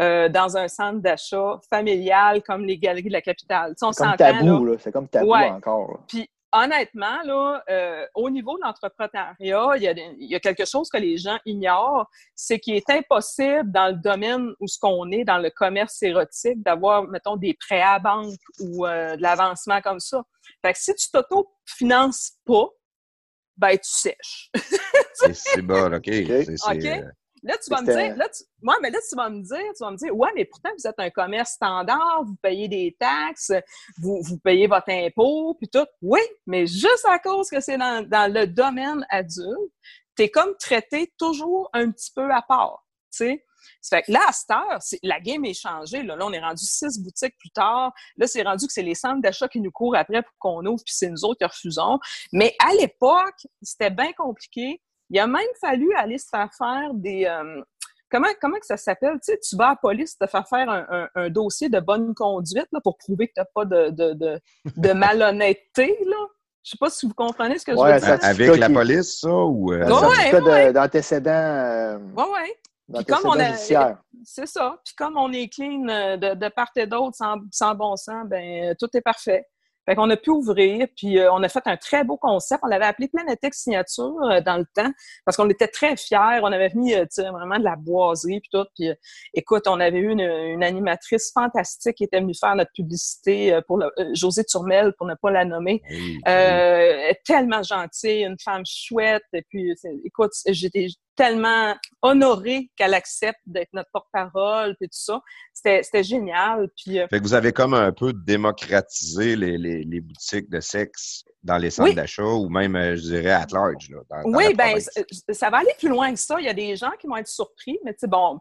euh, dans un centre d'achat familial comme les galeries de la capitale. Tu sais, on C'est comme là. tabou, là. C'est comme tabou Ouais. encore. Puis honnêtement, là, euh, au niveau de l'entrepreneuriat, il y, a, des- il y a quelque chose que les gens ignorent, c'est qu'il est impossible dans le domaine où ce qu'on est, dans le commerce érotique, d'avoir, mettons, des prêts à banque ou euh, de l'avancement comme ça. Fait que si tu t'auto-finances pas, ben tu sèches. [LAUGHS] C'est c'est bon, OK. C'est- c'est, OK. Là, tu vas me dire, là, tu, ouais, mais là, tu vas me dire, tu vas me dire, ouais, mais pourtant, vous êtes un commerce standard, vous payez des taxes, vous, vous payez votre impôt, puis tout. Oui, mais juste à cause que c'est dans, dans le domaine adulte, t'es comme traité toujours un petit peu à part, tu sais. Ça fait que là, à cette heure, la game est changée. Là. là, on est rendu six boutiques plus tard. Là, c'est rendu que c'est les centres d'achat qui nous courent après pour qu'on ouvre, puis c'est nous autres qui refusons. Mais à l'époque, c'était bien compliqué. Il a même fallu aller se faire faire des... euh, comment, comment que ça s'appelle? Tu sais, tu vas à la police te faire faire un, un- un dossier de bonne conduite là, pour prouver que tu n'as pas de, de, de, de [LAUGHS] malhonnêteté. Là. Je sais pas si vous comprenez ce que Ouais, je veux dire. avec la police, ça, ou... euh, Un Ouais, ouais. d'antécédent euh, Ouais, ouais. Puis comme on a-. C'est ça. Puis comme on est clean euh, de, de part et d'autre, sans, sans bon sens, ben tout est parfait. Fait qu'on a pu ouvrir, puis euh, on a fait un très beau concept. On l'avait appelé Planetex Signature euh, dans le temps, parce qu'on était très fiers. On avait mis euh, vraiment de la boiserie, puis tout. Puis euh, écoute, on avait eu une, une animatrice fantastique qui était venue faire notre publicité euh, pour le, euh, Josée Turmel, pour ne pas la nommer. Euh, tellement gentille, une femme chouette. Et puis, écoute, j'étais tellement honorée qu'elle accepte d'être notre porte-parole, puis tout ça. C'était c'était génial. Puis, euh, Fait que vous avez comme un peu démocratisé les, les, les boutiques de sexe dans les centres Oui. d'achat ou même, euh, je dirais, at large. Là, dans, oui, province. ça- ça va aller plus loin que ça. Il y a des gens qui vont être surpris, mais tu sais, bon,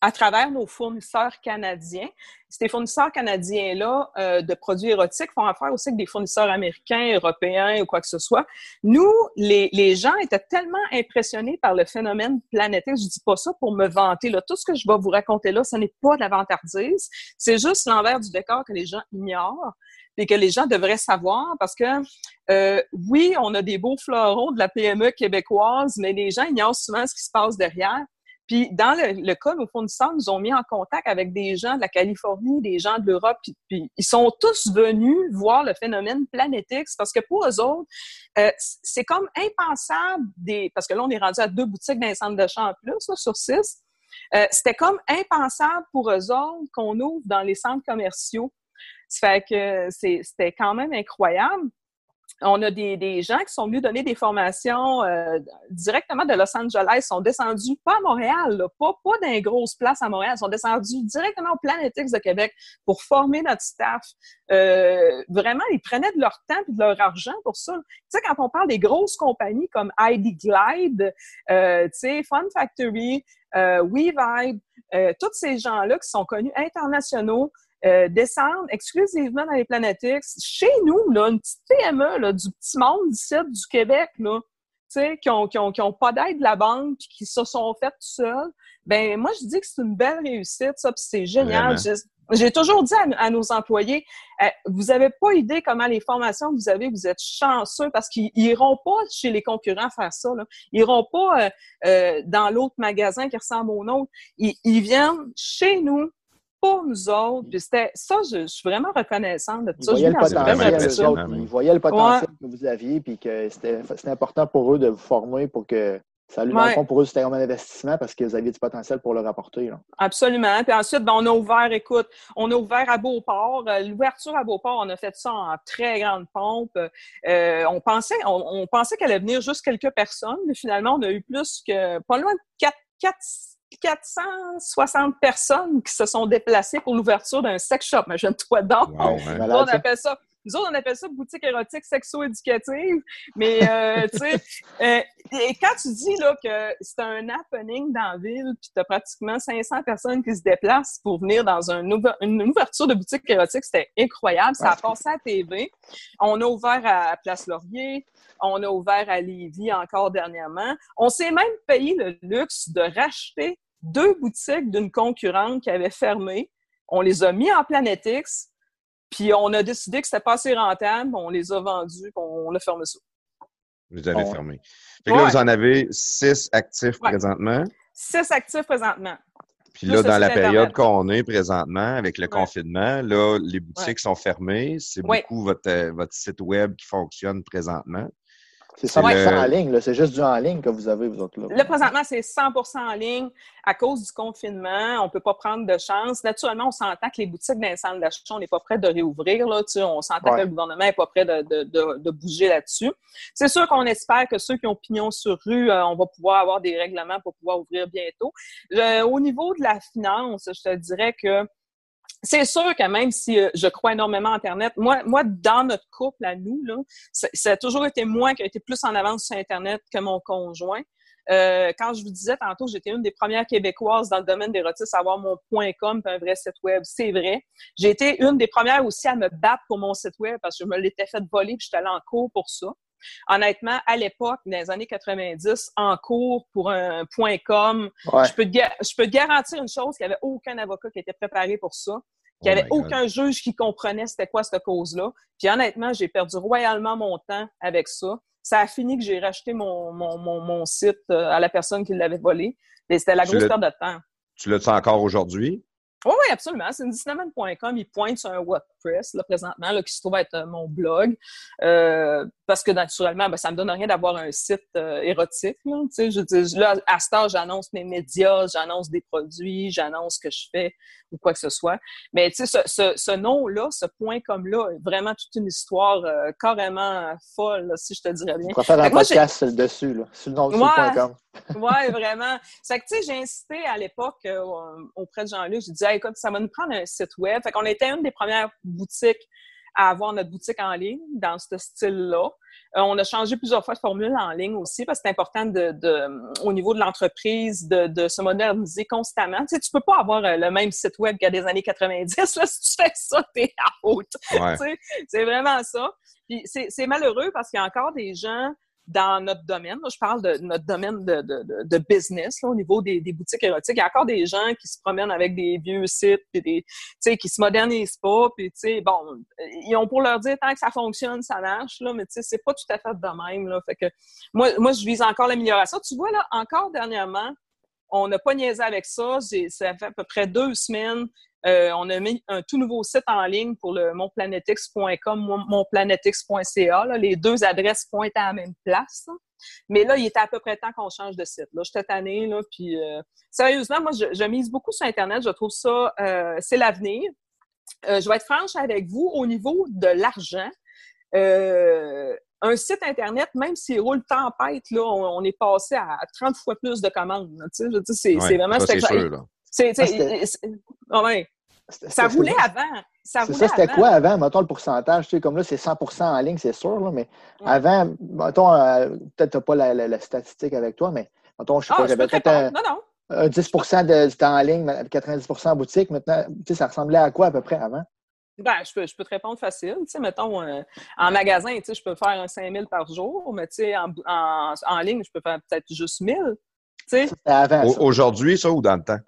à, travers nos fournisseurs canadiens, ces fournisseurs canadiens-là euh, de produits érotiques font affaire aussi avec des fournisseurs américains, européens ou quoi que ce soit. Nous, les, les gens étaient tellement impressionnés par le phénomène planétaire. Je dis pas ça pour me vanter. Là. Tout ce que je vais vous raconter là, ce n'est pas de la vantardise. C'est juste l'envers du décor que les gens ignorent. et que les gens devraient savoir parce que euh, oui, on a des beaux fleurons de la PME québécoise, mais les gens ignorent souvent ce qui se passe derrière. Puis dans le, le, cas, nos fournisseurs nous ont mis en contact avec des gens de la Californie, des gens de l'Europe, puis, ils sont tous venus voir le phénomène Planetix parce que pour eux autres, euh, c'est comme impensable des parce que là on est rendu à deux boutiques d'un centre de champ en plus sur six. Euh, c'était comme impensable pour eux autres qu'on ouvre dans les centres commerciaux. Ça fait que c'était quand même incroyable on a des, des, gens qui sont venus donner des formations euh, directement de Los Angeles, Ils sont descendus pas à Montréal, là, pas, pas dans une grosse place à Montréal, ils sont descendus directement au Planetix de Québec pour former notre staff. Euh, vraiment, ils prenaient de leur temps et de leur argent pour ça. Tu sais, quand on parle des grosses compagnies comme ID Glide, euh, tu sais, Fun Factory, euh, WeVibe, euh, tous ces gens-là qui sont connus internationaux, euh, descendre exclusivement dans les Planetix. Chez nous, là, une petite PME là, du petit monde d'ici, du Québec, là, qui ont, qui, ont, qui ont pas d'aide de la banque puis qui se sont fait tout seuls, ben moi, je dis que c'est une belle réussite, ça, puis c'est génial. J'ai toujours dit à, nos employés, euh, vous avez pas idée comment les formations que vous avez, vous êtes chanceux parce qu'ils iront pas chez les concurrents faire ça. Là. Ils iront pas euh, euh dans l'autre magasin qui ressemble au nôtre. Ils, ils viennent chez nous pour nous autres. Puis c'était ça, je, suis vraiment reconnaissante de tout ça. Ils voyaient le potentiel, ils voyaient le potentiel que vous aviez, puis que c'était important pour eux de vous former pour que ça lui, ouais. pour eux, c'était comme un investissement parce que vous aviez du potentiel pour le rapporter. Là. Absolument. Puis ensuite, ben, on a ouvert, écoute, on a ouvert à Beauport. Euh, l'ouverture à Beauport, on a fait ça en très grande pompe. Euh, on pensait, on, on pensait qu'elle allait venir juste quelques personnes, mais finalement, on a eu plus que pas loin de 4, 4 460 personnes qui se sont déplacées pour l'ouverture d'un sex shop. Imagine-toi donc. on appelle ça nous autres, on appelle ça boutique érotique sexo-éducative. Mais, euh, [LAUGHS] tu sais, euh, et quand tu dis là, que c'est un happening dans la ville, puis tu as pratiquement 500 personnes qui se déplacent pour venir dans un une ouverture de boutique érotique, c'était incroyable. Ça a passé à TV. On a ouvert à Place Laurier. On a ouvert à Lévis encore dernièrement. On s'est même payé le luxe de racheter deux boutiques d'une concurrente qui avait fermé. On les a mis en Planetix, puis on a décidé que c'était pas assez rentable, on les a vendus, puis on a fermé ça. Vous avez fermé. Fait que là, vous en avez six actifs présentement. Six actifs présentement. Puis là, dans la période qu'on est présentement, avec le confinement, là, les boutiques sont fermées. C'est beaucoup votre, euh, votre site web qui fonctionne présentement. C'est 100 en ligne, c'est juste du en ligne que vous avez, vous autres. Là, là présentement, c'est 100 en ligne à cause du confinement. On ne peut pas prendre de chance. Naturellement, on s'entend que les boutiques d'un centre d'achat, on n'est pas prêt de réouvrir. Là, on s'entend que le gouvernement n'est pas prêt de, de, de, bouger là-dessus. C'est sûr qu'on espère que ceux qui ont pignon sur rue, euh, on va pouvoir avoir des règlements pour pouvoir ouvrir bientôt. Euh, au niveau de la finance, je te dirais que c'est sûr que même si euh, je crois énormément à Internet, moi, moi, dans notre couple à nous, là, ça a toujours été moi qui a été plus en avance sur Internet que mon conjoint. Euh, quand je vous disais tantôt j'étais une des premières Québécoises dans le domaine des rotistes à avoir mon .com un vrai site web, c'est vrai. J'ai été une des premières aussi à me battre pour mon site web parce que je me l'étais fait voler et j'étais allée en cours pour ça. Honnêtement, à l'époque, dans les années 90, en cours pour un point .com, je, peux te, je peux garantir une chose, qu'il n'y avait aucun avocat qui était préparé pour ça, qu'il n'y oh avait aucun juge qui comprenait c'était quoi cette cause-là. Puis honnêtement, j'ai perdu royalement mon temps avec ça. Ça a fini que j'ai racheté mon, mon, mon, site euh, à la personne qui l'avait volé. Et c'était la grosse perte de temps. Tu l'as-tu encore aujourd'hui? Oui, oui, absolument. C'est une Il pointe sur un WordPress, là, présentement, là, qui se trouve être euh, mon blog. Euh, parce que, naturellement, ben, ça me donne rien d'avoir un site euh, érotique. Là, je, là, à ce temps, j'annonce mes médias, j'annonce des produits, j'annonce ce que je fais ou quoi que ce soit. Mais, tu sais, ce, ce, nom-là, ce point comme-là, est vraiment toute une histoire carrément folle, si je te dirais bien. On va faire un podcast dessus, là, sur le nom ouais, [LAUGHS] Oui, vraiment. C'est que, tu sais, j'ai incité à l'époque auprès de Jean-Luc, j'ai dit, écoute, ça va nous prendre un site web. Fait qu'on était une des premières boutiques à avoir notre boutique en ligne dans ce style-là. Euh, on a changé plusieurs fois de formule en ligne aussi parce que c'est important de, de, au niveau de l'entreprise de, de, se moderniser constamment. Tu sais, tu peux pas avoir euh, le même site web qu'à des années 90. Là, [LAUGHS] si tu fais ça, t'es out. Ouais. Tu sais, c'est vraiment ça. Puis c'est malheureux parce qu'il y a encore des gens dans notre domaine. Moi, je parle de notre domaine de, de, de business, là, au niveau des, des, boutiques érotiques. Il y a encore des gens qui se promènent avec des vieux sites, puis des, qui se modernisent pas, puis bon, ils ont pour leur dire tant que ça fonctionne, ça marche, là, mais c'est pas tout à fait de même. Là. Fait que moi, moi, je vise encore l'amélioration. Tu vois, là, encore dernièrement, on n'a pas niaisé avec ça. Ça fait à peu près deux semaines. Euh, on a mis un tout nouveau site en ligne pour le monplanetix.com, monplanetix.ca. Les deux adresses pointent à la même place. Mais là, il était à peu près temps qu'on change de site. Là, j'étais tannée, là, puis euh, sérieusement, moi, je, mise beaucoup sur Internet. Je trouve ça, euh, c'est l'avenir. je vais être franche avec vous au niveau de l'argent. un site Internet, même s'il roule tempête, là, on, est passé à 30 fois plus de commandes. c'est, vraiment... C'est, ah ouais. Ça roulait avant. Ça ça, c'était quoi avant? Mettons le pourcentage. Tu sais, comme là, c'est 100 en ligne, c'est sûr, là, mais avant, mettons, euh, peut-être tu n'as pas la, statistique avec toi, mais mettons, je sais ah, pas, j'avais peut-être un, un, 10 de, du temps en ligne, 90 en boutique. Maintenant, tu sais, ça ressemblait à quoi à peu près avant? Ben, je peux, je peux te répondre facile. Tu sais, mettons, euh, en magasin, tu sais, je peux faire un 5 000 par jour, mais tu sais, en, en, en, ligne, je peux faire peut-être juste 1000. Tu sais. Aujourd'hui, ça, ou dans le temps?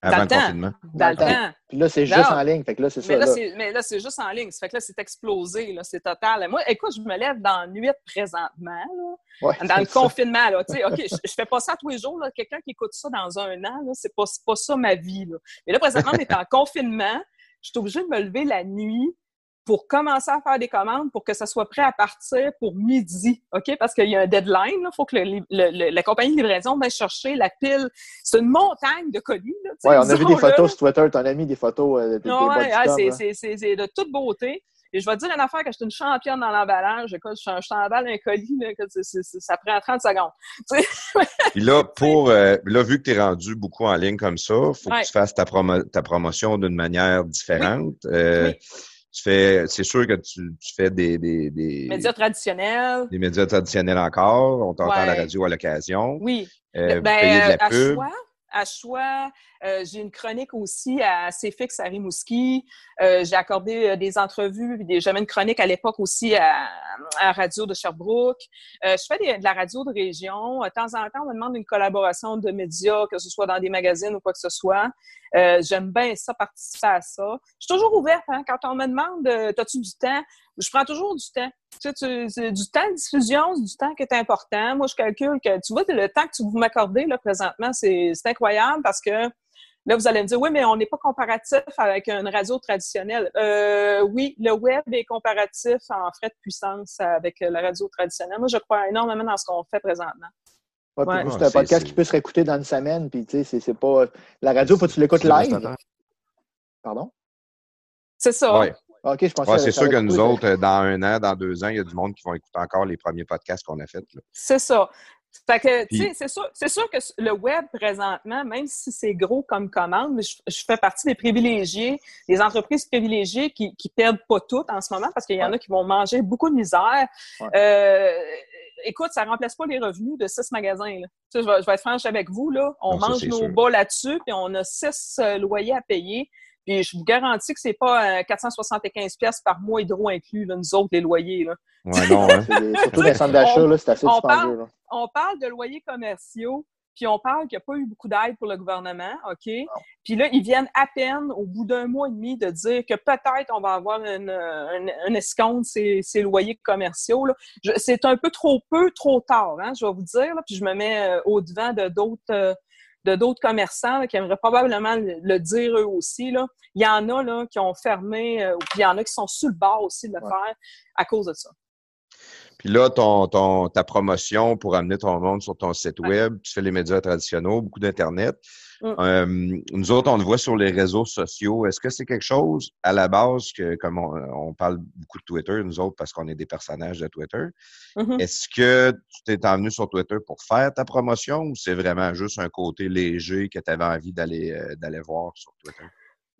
Avant le, confinement. Dans, le temps. Puis là, c'est juste en ligne. Fait que là, c'est ça. Là, Mais là, c'est juste en ligne. Ça fait que là, c'est explosé. Là, c'est total. Moi, écoute, je me lève dans la nuit présentement. Là, dans le [LAUGHS] confinement. Là, OK, je, je fais pas ça tous les jours. Quelqu'un qui écoute ça dans un an, c'est pas, pas ça ma vie. Là. Mais là, présentement, on est en [LAUGHS] confinement. Je suis obligée de me lever la nuit pour commencer à faire des commandes pour que ça soit prêt à partir pour midi, OK? Parce qu'il y a un deadline, il faut que la compagnie de livraison vienne chercher la pile. C'est une montagne de colis. Oui, on a vu des photos sur Twitter, ton ami des photos euh, des, ouais, c'est de toute beauté. Et je vais te dire une affaire que je suis une championne dans l'emballage. Je, t'emballe un colis, là, que ça prend 30 secondes. [LAUGHS] Puis là, pour euh, là, vu que tu es rendu beaucoup en ligne comme ça, il faut que tu fasses ta, ta promotion d'une manière différente. Euh, tu fais, c'est sûr que tu, tu fais des, des, des, médias traditionnels. Des médias traditionnels encore. On t'entend à la radio à l'occasion. Oui. Euh, ben, payer de la à pub. À choix. Euh, j'ai une chronique aussi à CFX à Rimouski. Euh, j'ai accordé euh, des entrevues, j'avais une chronique à l'époque aussi à, à, Radio de Sherbrooke. Euh, je fais de la radio de région. De temps en temps, on me demande une collaboration de médias, que ce soit dans des magazines ou quoi que ce soit. J'aime bien ça, participer à ça. Je suis toujours ouverte. Hein, quand on me demande as-tu du temps, je prends toujours du temps. Tu sais, du temps de diffusion, du temps qui est important. Moi, je calcule que, tu vois, le temps que vous m'accordez là présentement, c'est incroyable parce que Là, vous allez me dire, oui, mais on n'est pas comparatif avec une radio traditionnelle. Euh, oui, le web est comparatif en frais de puissance avec la radio traditionnelle. Moi, je crois énormément dans ce qu'on fait présentement. Ouais, C'est un podcast qui peut se réécouter dans une semaine, puis tu sais, c'est pas. La radio, faut que tu l'écoutes live. Pardon? C'est ça. Ouais. OK, je pense c'est sûr que nous autres, dans un an, dans deux ans, il y a du monde qui vont écouter encore les premiers podcasts qu'on a faits. C'est ça. Fait que, tu sais, c'est sûr, c'est sûr que le web, présentement, même si c'est gros comme commande, je, je, fais partie des privilégiés, des entreprises privilégiées qui, qui perdent pas toutes en ce moment parce qu'il y en a qui vont manger beaucoup de misère. Euh, écoute, ça remplace pas les revenus de six magasins. Là. Tu sais, je, vais, je vais être franche avec vous, là. On mange nos bas là-dessus, puis on a six euh, loyers à payer. Puis je vous garantis que c'est pas 475 euh, pièces par mois hydro inclus, là, nous autres, les loyers. Là. Ouais, non, hein? [LAUGHS] Surtout les centres d'achat, c'est assez on parle, on parle de loyers commerciaux, puis on parle qu'il n'y a pas eu beaucoup d'aide pour le gouvernement, OK? Puis là, ils viennent à peine, au bout d'un mois et demi, de dire que peut-être on va avoir une, une, escompte ces, ces loyers commerciaux. C'est un peu trop peu, trop tard, hein, je vais vous dire. Là, puis je me mets euh, au devant de d'autres... De d'autres commerçants qui aimeraient probablement le, dire eux aussi. Là. Il y en a là, qui ont fermé, euh, puis il y en a qui sont sur le bord aussi de le faire à cause de ça. Puis là, ton, ton, ta promotion pour amener ton monde sur ton site web, tu fais les médias traditionnels, beaucoup d'Internet. Mm. Euh, nous autres, on le voit sur les réseaux sociaux. Est-ce que c'est quelque chose à la base que, comme on, parle beaucoup de Twitter, nous autres, parce qu'on est des personnages de Twitter, mm-hmm. est-ce que tu t'es emmené sur Twitter pour faire ta promotion ou c'est vraiment juste un côté léger que tu avais envie d'aller euh, d'aller voir sur Twitter?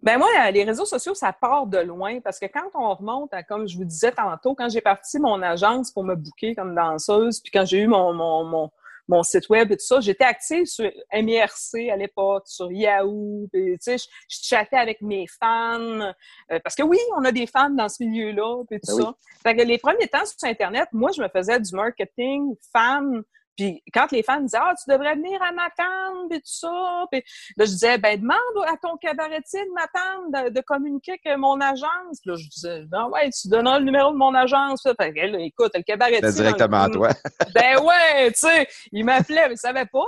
Ben moi, les réseaux sociaux, ça part de loin parce que quand on remonte à, comme je vous disais tantôt, quand j'ai parti mon agence pour me booker comme danseuse, puis quand j'ai eu mon, mon, mon mon site web et tout ça. J'étais active sur MIRC à l'époque, sur Yahoo. tu sais, je, chattais avec mes fans. Euh, parce que oui, on a des fans dans ce milieu-là et tout ben ça. Fait que les premiers temps sur Internet, moi, je me faisais du marketing fan puis quand les fans disaient Ah, tu devrais venir à ma tante, puis tout ça. Puis là, je disais Ben, demande à ton cabaretier de ma tante de, communiquer avec mon agence. Puis là, je disais Ben ouais, tu donneras le numéro de mon agence. Fait que, là, écoute, le cabaretier. directement à toi. [LAUGHS] ben ouais, tu sais, il m'appelait, mais il savait pas.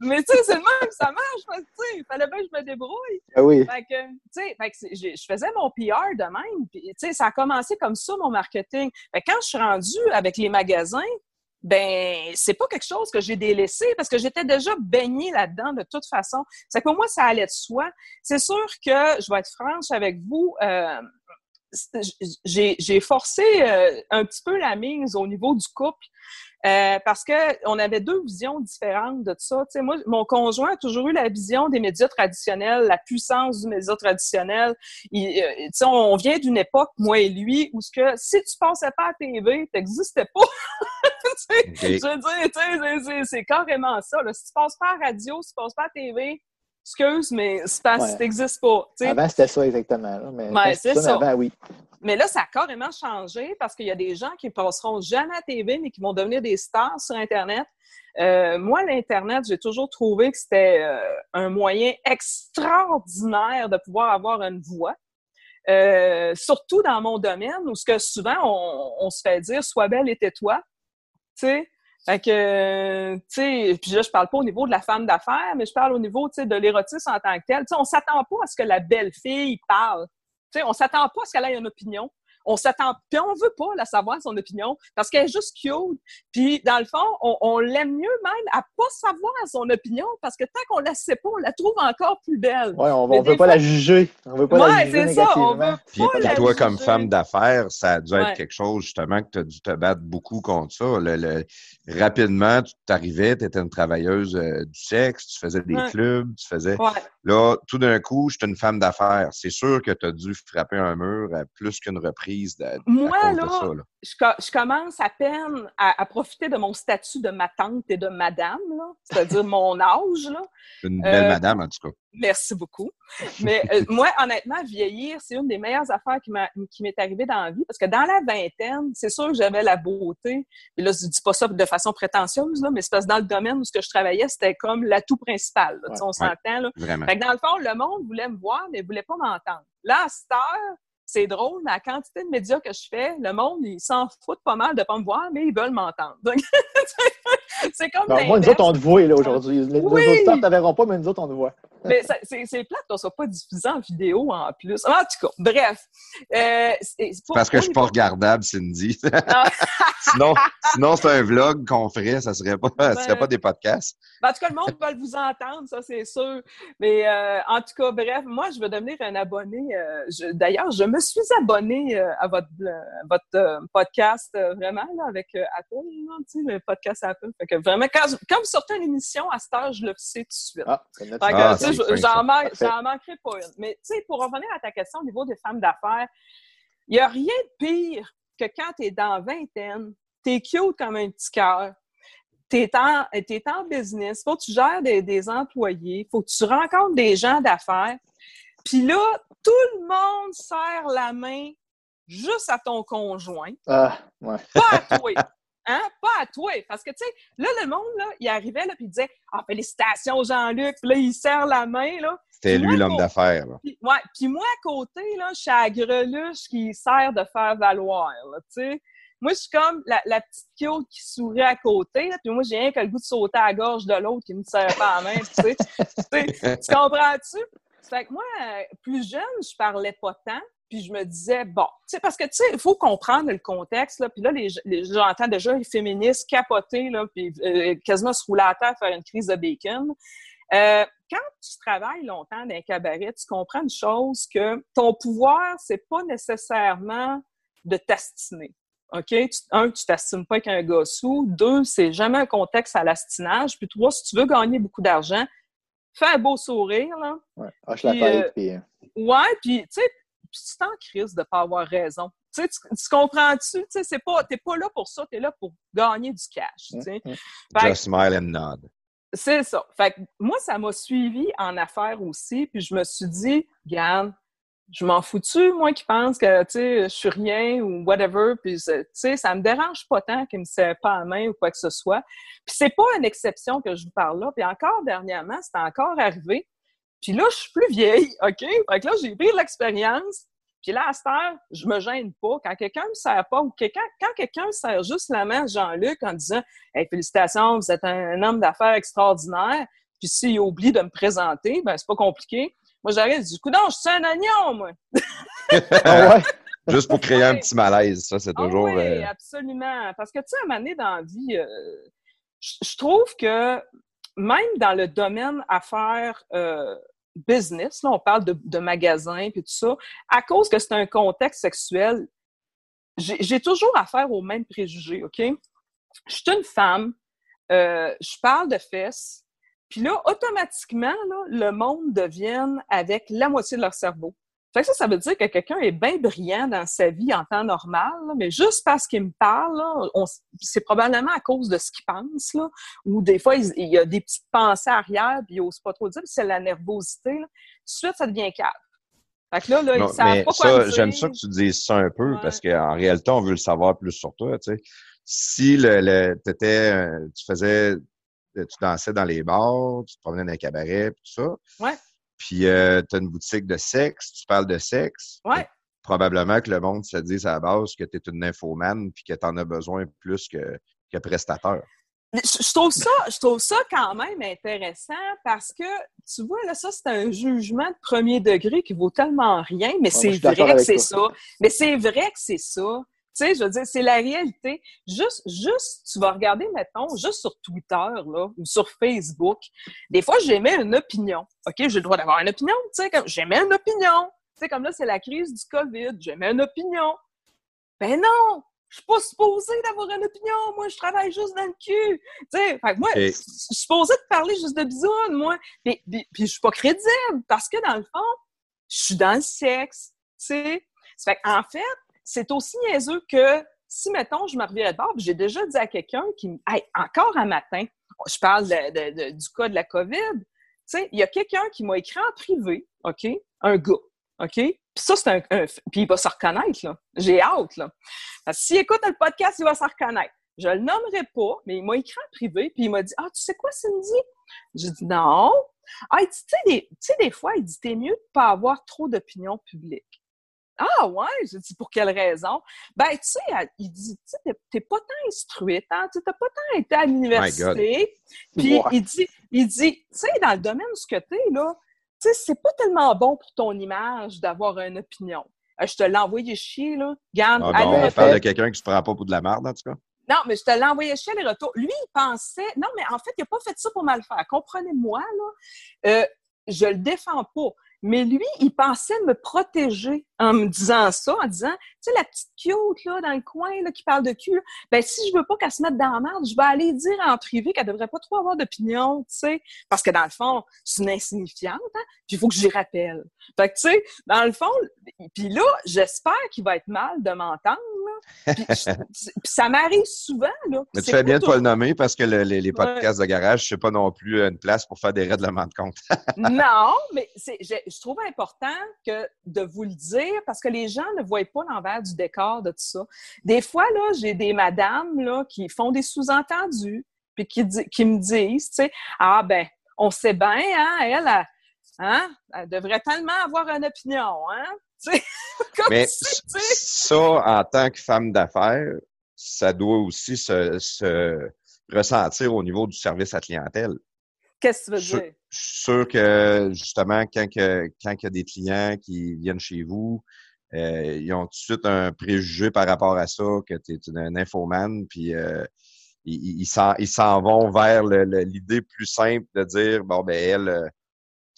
Mais tu sais, c'est le même, ça marche. Tu sais, il fallait bien que je me débrouille. Ah oui. Fait que, tu sais, je, faisais mon PR de même. Puis, tu sais, ça a commencé comme ça, mon marketing. Fait que quand je suis rendue avec les magasins, ben c'est pas quelque chose que j'ai délaissé parce que j'étais déjà baignée là-dedans de toute façon. C'est pour moi ça allait de soi. C'est sûr que je vais être franche avec vous. Euh, j'ai forcé euh, un petit peu la mise au niveau du couple. Euh, parce qu'on avait deux visions différentes de ça. sais, moi, mon conjoint a toujours eu la vision des médias traditionnels, la puissance du média traditionnel. Il, euh, on vient d'une époque, moi et lui, où ce que si tu passais pas à TV, n'existais pas. [LAUGHS] Je veux dire, c'est carrément ça. Là. Si tu passes pas à radio, si tu passes pas à TV, excuse, mais c'est parce que pas. Avant, c'était ça exactement. Mais c'est ça. oui. Mais là, ça a carrément changé parce qu'il y a des gens qui ne passeront jamais à TV, mais qui vont devenir des stars sur Internet. Euh, moi, l'Internet, j'ai toujours trouvé que c'était euh, un moyen extraordinaire de pouvoir avoir une voix. Euh, surtout dans mon domaine, où ce que souvent on, se fait dire sois belle et tais-toi. Tu sais, fait que, tu sais, puis là, je parle pas au niveau de la femme d'affaires, mais je parle au niveau, tu sais, de l'érotisme en tant que tel. Tu sais, on s'attend pas à ce que la belle fille parle. Tu sais, on s'attend pas à ce qu'elle ait une opinion on s'attend, puis on veut pas la savoir son opinion parce qu'elle est juste cute. Puis dans le fond, on, l'aime mieux même à pas savoir son opinion parce que tant qu'on la sait pas, on la trouve encore plus belle. Ouais, on, ne veut pas la juger. On veut pas la juger ça, on veut Puis toi, comme femme d'affaires, ça a dû être quelque chose justement que tu as dû te battre beaucoup contre ça. Le, rapidement, tu t'arrivais, tu étais une travailleuse euh, du sexe, tu faisais des clubs, tu faisais. Là, tout d'un coup, je suis une femme d'affaires. C'est sûr que tu as dû frapper un mur à plus qu'une reprise de, Moi, là, Je, commence à peine à, profiter de mon statut de ma tante et de madame, c'est-à-dire [LAUGHS] mon âge. Là. Une belle euh, madame, en tout cas. Merci beaucoup. Mais euh, [LAUGHS] moi, honnêtement, vieillir, c'est une des meilleures affaires qui m'est arrivée dans la vie. Parce que dans la vingtaine, c'est sûr que j'avais la beauté. Et là, je dis pas ça de façon prétentieuse, là, mais c'est parce que dans le domaine où ce que je travaillais, c'était comme l'atout principal. on s'entend. Là. Fait que dans le fond, le monde voulait me voir, mais ne voulait pas m'entendre. Là, à cette heure, c'est drôle, mais la quantité de médias que je fais, le monde, ils s'en foutent pas mal de pas me voir, mais ils veulent m'entendre. [LAUGHS] c'est comme. Non, moi, nous autres, on te voit là, aujourd'hui. Les, oui. auditeurs ne te verront pas, mais nous autres, on te voit. Mais c'est plate qu'on ne soit pas diffusé en vidéo en plus. En tout cas, bref. Euh, Parce que je ne suis pas regardable, Cindy. [LAUGHS] Sinon, sinon c'est un vlog qu'on ferait, ça ne serait, pas, serait pas des podcasts. Ben, en tout cas, le monde veut vous entendre, ça, c'est sûr. Mais euh, en tout cas, bref, moi, je veux devenir un abonné. Euh, D'ailleurs, je me suis abonnée euh, à votre, votre euh, podcast euh, vraiment là, avec Apple, tu sais, le podcast Apple. Fait que vraiment, quand, quand vous sortez une émission à cette heure, je le sais tout de suite. Ah, j'en manquerai pas une. Mais tu sais, pour revenir à ta question au niveau des femmes d'affaires, il n'y a rien de pire que quand tu es dans vingtaine, tu es cute comme un petit cœur, tu es, en business, faut que tu gères des, des employés, faut que tu rencontres des gens d'affaires. Puis là, tout le monde serre la main juste à ton conjoint. Ah, ouais. Pas à toi. [LAUGHS] Hein? Pas à toi. Parce que, tu sais, là, le monde, là, il arrivait, là, puis il disait Ah, félicitations, Jean-Luc. Puis là, il serre la main, là. C'était lui l'homme d'affaires. Puis, ouais. Puis moi, à côté, là, je suis à greluche qui sert de faire valoir, tu sais. Moi, je suis comme la, petite kiote qui sourit à côté, puis moi, j'ai rien que le goût de sauter à la gorge de l'autre qui me serre pas la main, tu sais. tu comprends-tu? Fait que moi, plus jeune, je parlais pas tant. Puis je me disais, bon, tu sais, parce que, tu sais, il faut comprendre le contexte, là. Puis là, les, j'entends déjà les féministes capoter, là, puis euh, quasiment se rouler à terre, faire une crise de bacon. Euh, quand tu travailles longtemps dans un cabaret, tu comprends une chose que ton pouvoir, c'est pas nécessairement de t'astiner. OK? un, tu t'astines pas avec un gars sous. Deux, c'est jamais un contexte à l'astinage. Puis trois, si tu veux gagner beaucoup d'argent, fais un beau sourire, là. Ouais, hoche la tête, euh, puis... Ouais, puis, tu sais, c'est en crise de ne pas avoir raison. Tu, tu comprends-tu? Tu sais, c'est pas, t'es pas là pour ça, t'es là pour gagner du cash. Tu sais. Just smile and nod. C'est ça. Fait que moi, ça m'a suivi en affaires aussi, puis je me suis dit, regarde, je m'en fous-tu, moi, qui pense que, tu sais, je suis rien ou whatever, puis, tu sais, ça me dérange pas tant qu'il me serre pas la main ou quoi que ce soit. Puis c'est pas une exception que je vous parle là. Puis encore dernièrement, c'est encore arrivé. Puis là, je suis plus vieille, [LAUGHS] OK? Fait que là, j'ai pris l'expérience. Puis là, à cette heure, je me gêne pas. Quand quelqu'un me sert pas ou quand quelqu'un me sert juste la main, Jean-Luc, en disant hey, félicitations, vous êtes un, homme d'affaires extraordinaire. Puis s'il oublie de me présenter, ben c'est pas compliqué. Moi, j'arrive, du coup, non, je suis un oignon, moi. ah ouais? [LAUGHS] Juste pour créer un petit malaise, ça, c'est ah toujours. oui, euh, absolument. Parce que, tu sais, à un moment donné dans la vie, euh, je trouve que même dans le domaine affaires euh, business, là, on parle de, de magasins et tout ça, à cause que c'est un contexte sexuel, j'ai toujours affaire aux mêmes préjugés, OK? Je suis une femme, euh, je parle de fesses, puis là, automatiquement, là, le monde devient avec la moitié de leur cerveau. Fait que ça, ça veut dire que quelqu'un est bien brillant dans sa vie en temps normal, mais juste parce qu'il me parle, c'est probablement à cause de ce qu'il pense, là, ou des fois, il, y a des petites pensées arrière, puis il n'ose pas trop dire, puis c'est la nervosité. Là. Tout de suite, ça devient calme. Fait que là, là, non, mais ça, J'aime ça que tu dises ça un peu, parce qu'en réalité, on veut le savoir plus sur toi, tu sais. Si le, le étais, tu faisais, tu dansais dans les bars, tu te promenais dans les cabarets, tout ça. Ouais puis euh, tu as une boutique de sexe, tu parles de sexe. Ouais. Probablement que le monde se dise à la base que tu es une infomane puis que tu en as besoin plus que, que prestateur. Je trouve, ça, je trouve ça quand même intéressant parce que, tu vois, là, ça, c'est un jugement de premier degré qui vaut tellement rien, mais c'est vrai que c'est ça. Mais c'est vrai que c'est ça. Tu sais, je veux dire, c'est la réalité. Juste, juste, tu vas regarder, mettons, juste sur Twitter, là, ou sur Facebook. Des fois, j'émets une opinion. OK, j'ai le droit d'avoir une opinion, tu sais, comme j'émets une opinion. Tu sais, comme là, c'est la crise du COVID, j'émets une opinion. Ben non! Je suis pas supposée d'avoir une opinion, moi, je travaille juste dans le cul. Tu sais, fait que moi, je suis supposée de parler juste de bisounes, moi. Puis, puis, puis je suis pas crédible, parce que dans le fond, je suis dans le sexe, tu sais. Fait en fait, c'est aussi niaiseux que si, mettons, je me reviens de bord, j'ai déjà dit à quelqu'un qui, hey, encore un matin, je parle du cas de la COVID, tu sais, il y a quelqu'un qui m'a écrit en privé, OK, un gars, OK, puis ça, c'est un, Puis il va se reconnaître, là. J'ai hâte, là. S'il écoute le podcast, il va se reconnaître. Je le nommerai pas, mais il m'a écrit en privé, puis il m'a dit « Ah, tu sais quoi, Cindy? » J'ai dit « Non. » Ah, tu sais, des, des fois, il dit « T'es mieux de pas avoir trop d'opinion publique. » Ah ouais, j'ai dit pour quelle raison? Ben, tu sais, il dit, tu sais, t'es pas tant instruite, hein? tu t'as pas tant été à l'université. Puis il dit, il dit, tu sais, dans le domaine ce que t'es, là, tu sais, c'est pas tellement bon pour ton image d'avoir une opinion. Euh, je te l'ai envoyé chier, là. Garde, ah bon, on parle de quelqu'un qui se prend pas pour de la merde, en tout cas. Non, mais je te l'ai envoyé chier les retours. Lui, il pensait. Non, mais en fait, il n'a pas fait ça pour mal faire. Comprenez-moi, là. Euh, je le défends pas. Mais lui, il pensait me protéger en me disant ça, en disant, tu sais, la petite cute, là, dans le coin, là, qui parle de cul, ben, si je veux pas qu'elle se mette dans la merde, je vais aller dire en privé qu'elle devrait pas trop avoir d'opinion, tu sais. Parce que dans le fond, c'est une insignifiante, hein, puis il faut que j'y rappelle. Fait que, tu sais, dans le fond, puis là, j'espère qu'il va être mal de m'entendre, [LAUGHS] puis, ça m'arrive souvent, là. Mais tu fais bien de pas le nommer parce que les, podcasts de garage, c'est pas non plus une place pour faire des règlements de compte. [LAUGHS] non, mais je, je trouve important que de vous le dire parce que les gens ne voient pas l'envers du décor de tout ça. Des fois, là, j'ai des madames là, qui font des sous-entendus puis qui, qui me disent, tu sais, ah ben, on sait bien, hein, elle, hein, elle devrait tellement avoir une opinion, hein? [LAUGHS] Mais ça, en tant que femme d'affaires, ça doit aussi se, ressentir au niveau du service à clientèle. Qu'est-ce que tu veux dire? Je suis sûr que, justement, quand, il y a des clients qui viennent chez vous, euh, ils ont tout de suite un préjugé par rapport à ça, que tu es un infomane, puis euh, ils s'en vont vers l'idée plus simple de dire, bon, ben elle,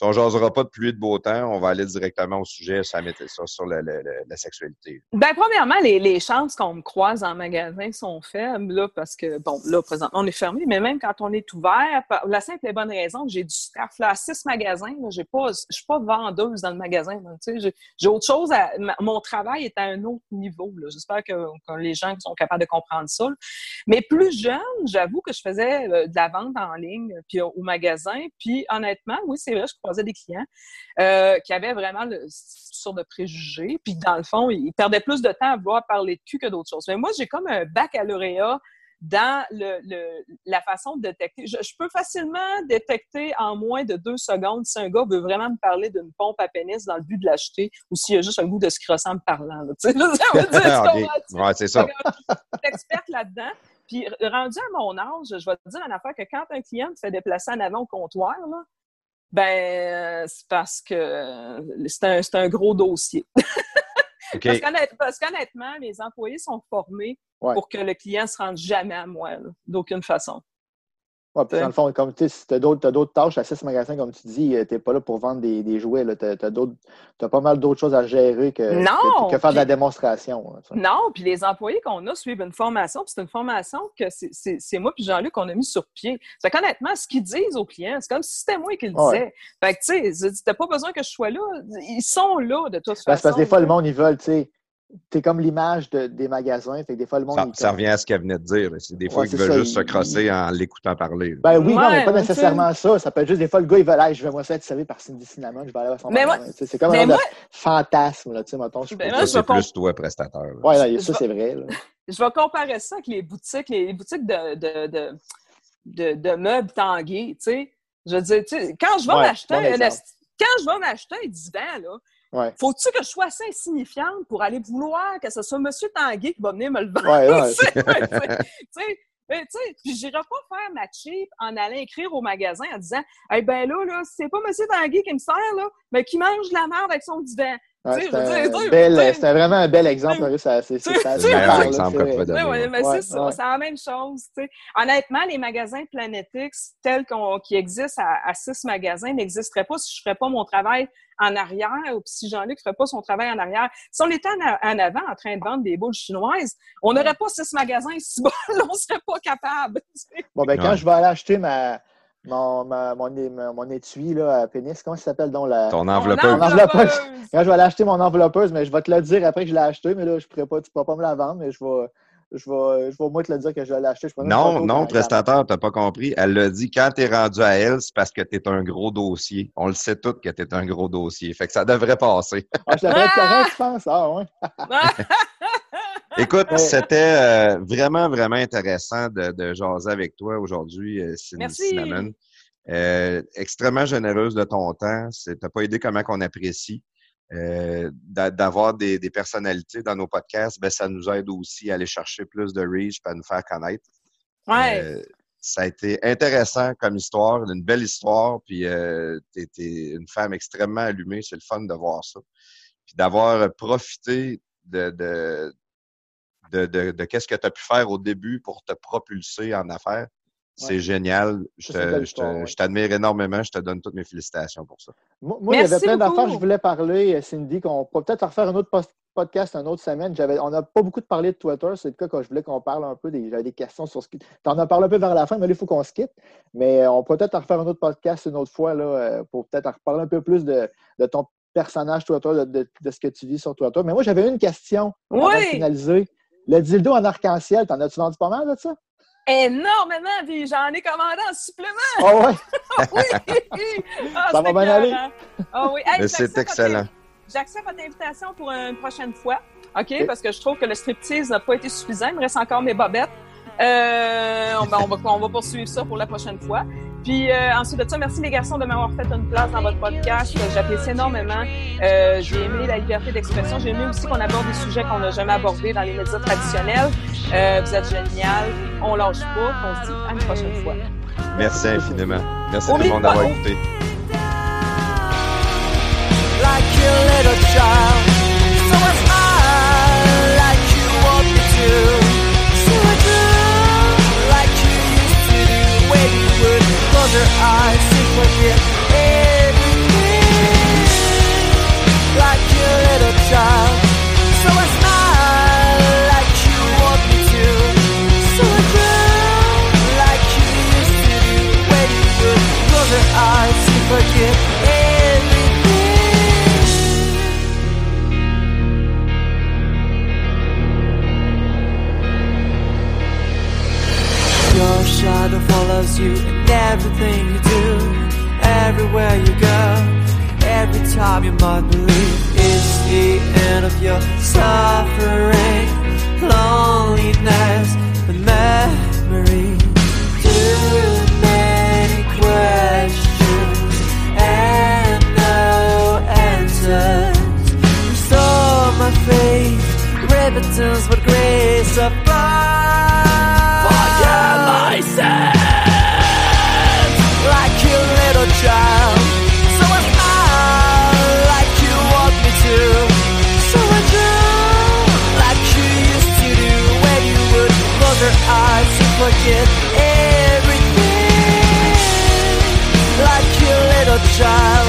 euh, on jasera pas de pluie de beau temps, on va aller directement au sujet sur, sur, sur la sexualité. Ben, premièrement, les, les chances qu'on me croise en magasin sont faibles, là, parce que, bon, là, présentement, on est fermé, mais même quand on est ouvert, la simple et bonne raison que j'ai du staff, là, à six magasins, je suis pas vendeuse dans le magasin, j'ai autre chose à, mon travail est à un autre niveau, J'espère que, les gens sont capables de comprendre ça. Mais plus jeune, j'avoue que je faisais euh, de la vente en ligne, puis au, magasin, puis honnêtement, oui, c'est vrai, je croisais des clients euh, qui avaient vraiment le, sorte de préjugés, puis dans le fond, ils perdaient plus de temps à vouloir parler de cul que d'autres choses. Mais moi, j'ai comme un baccalauréat dans le, la façon de détecter. Je, peux facilement détecter en moins de deux secondes si un gars veut vraiment me parler d'une pompe à pénis dans le but de l'acheter ou s'il y a juste un goût de crosser en me parlant. Là, [LAUGHS] ça veut dire, ouais, c'est ça. Je suis experte là-dedans. Puis rendu à mon âge, je vais te dire une affaire que quand un client me fait déplacer en avant au comptoir, là, ben, c'est parce que c'est un, un, gros dossier. [LAUGHS] Parce qu'honnêtement, mes employés sont formés pour que le client ne se rende jamais à moi, d'aucune façon. Ouais, puis dans le fond, comme tu si tu as d'autres tâches à 6 magasins, comme tu dis, euh, tu n'es pas là pour vendre des, des jouets. Tu as, pas mal d'autres choses à gérer que, que, faire de la démonstration. Hein, non, puis les employés qu'on a suivent une formation, puis c'est une formation que c'est moi puis Jean-Luc qu'on a mis sur pied. Fait honnêtement, ce qu'ils disent aux clients, c'est comme si c'était moi qui le disais. Fait que tu sais, t'as pas besoin que je sois là. Ils sont là de toute façon. parce que des fois, le monde, ils veulent, tu sais T'es comme l'image des magasins. Fait que des fois, le monde. Ça, revient à ce qu'elle venait de dire. C'est des fois, qu'il veut juste se crosser en l'écoutant parler. Ben oui, non, mais pas nécessairement ça. Ça peut être juste des fois, le gars, il veut aller, je vais moi ça être servi par Cindy Cinnamon, je vais aller à son magasin. C'est comme un fantasme, là, tu sais, mettons. Je ben c'est plus toi, prestataire. Oui, ça, c'est vrai. Je vais comparer ça avec les boutiques, les boutiques de, de, de, de, de meubles tangués, tu sais. Je veux dire, tu sais, quand je vais m'acheter un, quand je vais m'acheter un divan, là, faut-tu que je sois assez insignifiante pour aller vouloir que ce soit M. Tanguy qui va venir me le vendre? tu sais, puis j'irai pas faire ma cheap en allant écrire au magasin en disant Eh ben là, là, c'est pas M. Tanguy qui me sert, là, mais qui mange de la merde avec son divan. C'est vraiment un bel exemple. C'est un exemple c'est la même chose. Honnêtement, les magasins Planetix tels qui existent à, six magasins n'existeraient pas si je ne ferais pas mon travail en arrière ou si Jean-Luc ne ferait pas son travail en arrière. Si on était en, avant en train de vendre des boules chinoises, on n'aurait pas six magasins si bon, [LAUGHS] on ne serait pas capable. Bon, ben quand je vais aller acheter ma, mon, mon, mon, étui là, à pénis, comment ça s'appelle donc la... Ton enveloppeuse. Quand je vais aller acheter mon enveloppeuse, mais je vais te le dire après que je l'ai acheté, mais là, je pourrais pas, tu ne pourras pas me la vendre, mais je vais, je vais, je vais au moins te le dire que je vais l'acheter. Non, non, prestataire, tu n'as pas compris. Elle l'a dit, quand tu es rendu à elle, c'est parce que tu es un gros dossier. On le sait tous que tu es un gros dossier. Fait que ça devrait passer. Ah, je devrais être correct, tu penses? Ah, ouais. [LAUGHS] Écoute, c'était euh, vraiment, vraiment intéressant de, de jaser avec toi aujourd'hui, euh, Cinnamon. Euh, extrêmement généreuse de ton temps. Tu n'as pas idée comment on apprécie. Euh, d'avoir des, personnalités dans nos podcasts, ben, ça nous aide aussi à aller chercher plus de reach et à nous faire connaître. Ouais. Euh, ça a été intéressant comme histoire, une belle histoire, puis euh, tu es, une femme extrêmement allumée, c'est le fun de voir ça. Puis d'avoir profité de, de, de, de, de qu'est-ce que tu as pu faire au début pour te propulser en affaires. C'est génial. Je t'admire énormément. Je te donne toutes mes félicitations pour ça. Moi, il y avait plein d'affaires que je voulais parler, euh, Cindy, qu'on pourrait peut-être refaire un autre podcast une autre semaine. On n'a pas beaucoup de parlé de Twitter. C'est le cas quand je voulais qu'on parle un peu. J'avais des questions sur ce qui. Tu en as parlé un peu vers la fin, mais là, il faut qu'on se quitte. Mais euh, on peut peut-être refaire un autre podcast une autre fois là, euh, pour peut-être reparler un peu plus de, ton personnage Twitter, de, ce que tu vis sur Twitter. Mais moi, j'avais une question pour finaliser. Le dildo en arc-en-ciel, t'en as-tu vendu pas mal de ça? énormément, puis j'en ai commandé en supplément. Oh ouais? [LAUGHS] oui! Ah, ça va bien aller? Oh oui. c'est excellent. J'accepte votre invitation pour une prochaine fois. OK? Parce que je trouve que le striptease n'a pas été suffisant. Il me reste encore mes bobettes. Euh, on, va, on, va, poursuivre ça pour la prochaine fois. Puis euh, ensuite de ça, merci les garçons de m'avoir fait une place dans votre podcast. J'apprécie énormément. Euh, j'ai aimé la liberté d'expression. J'ai aimé aussi qu'on aborde des sujets qu'on n'a jamais abordés dans les médias traditionnels. Euh, vous êtes génial. On lâche pas. On se dit à une prochaine fois. Merci infiniment. Merci tout le monde d'avoir écouté. Close your eyes to forget everything like your little child. So I smile like you want me to. So I drown like you used to do when you would close your eyes to forget everything. Your shadow follows you everything you do, everywhere you go, every time you might believe it's the end of your suffering, loneliness, the memory. Too many questions and no answers. Restore my faith, repentance, but grace above. So like you want me to. So I like you used to do when you would close your eyes and forget everything. Like your little child.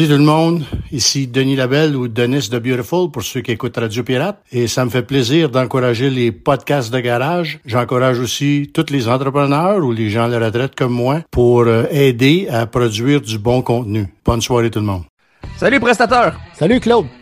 Salut tout le monde, ici Denis Labelle ou Denis de Beautiful pour ceux qui écoutent Radio Pirate et ça me fait plaisir d'encourager les podcasts de garage. J'encourage aussi tous les entrepreneurs ou les gens à la retraite comme moi pour euh, aider à produire du bon contenu. Bonne soirée tout le monde. Salut prestateur! Salut Claude.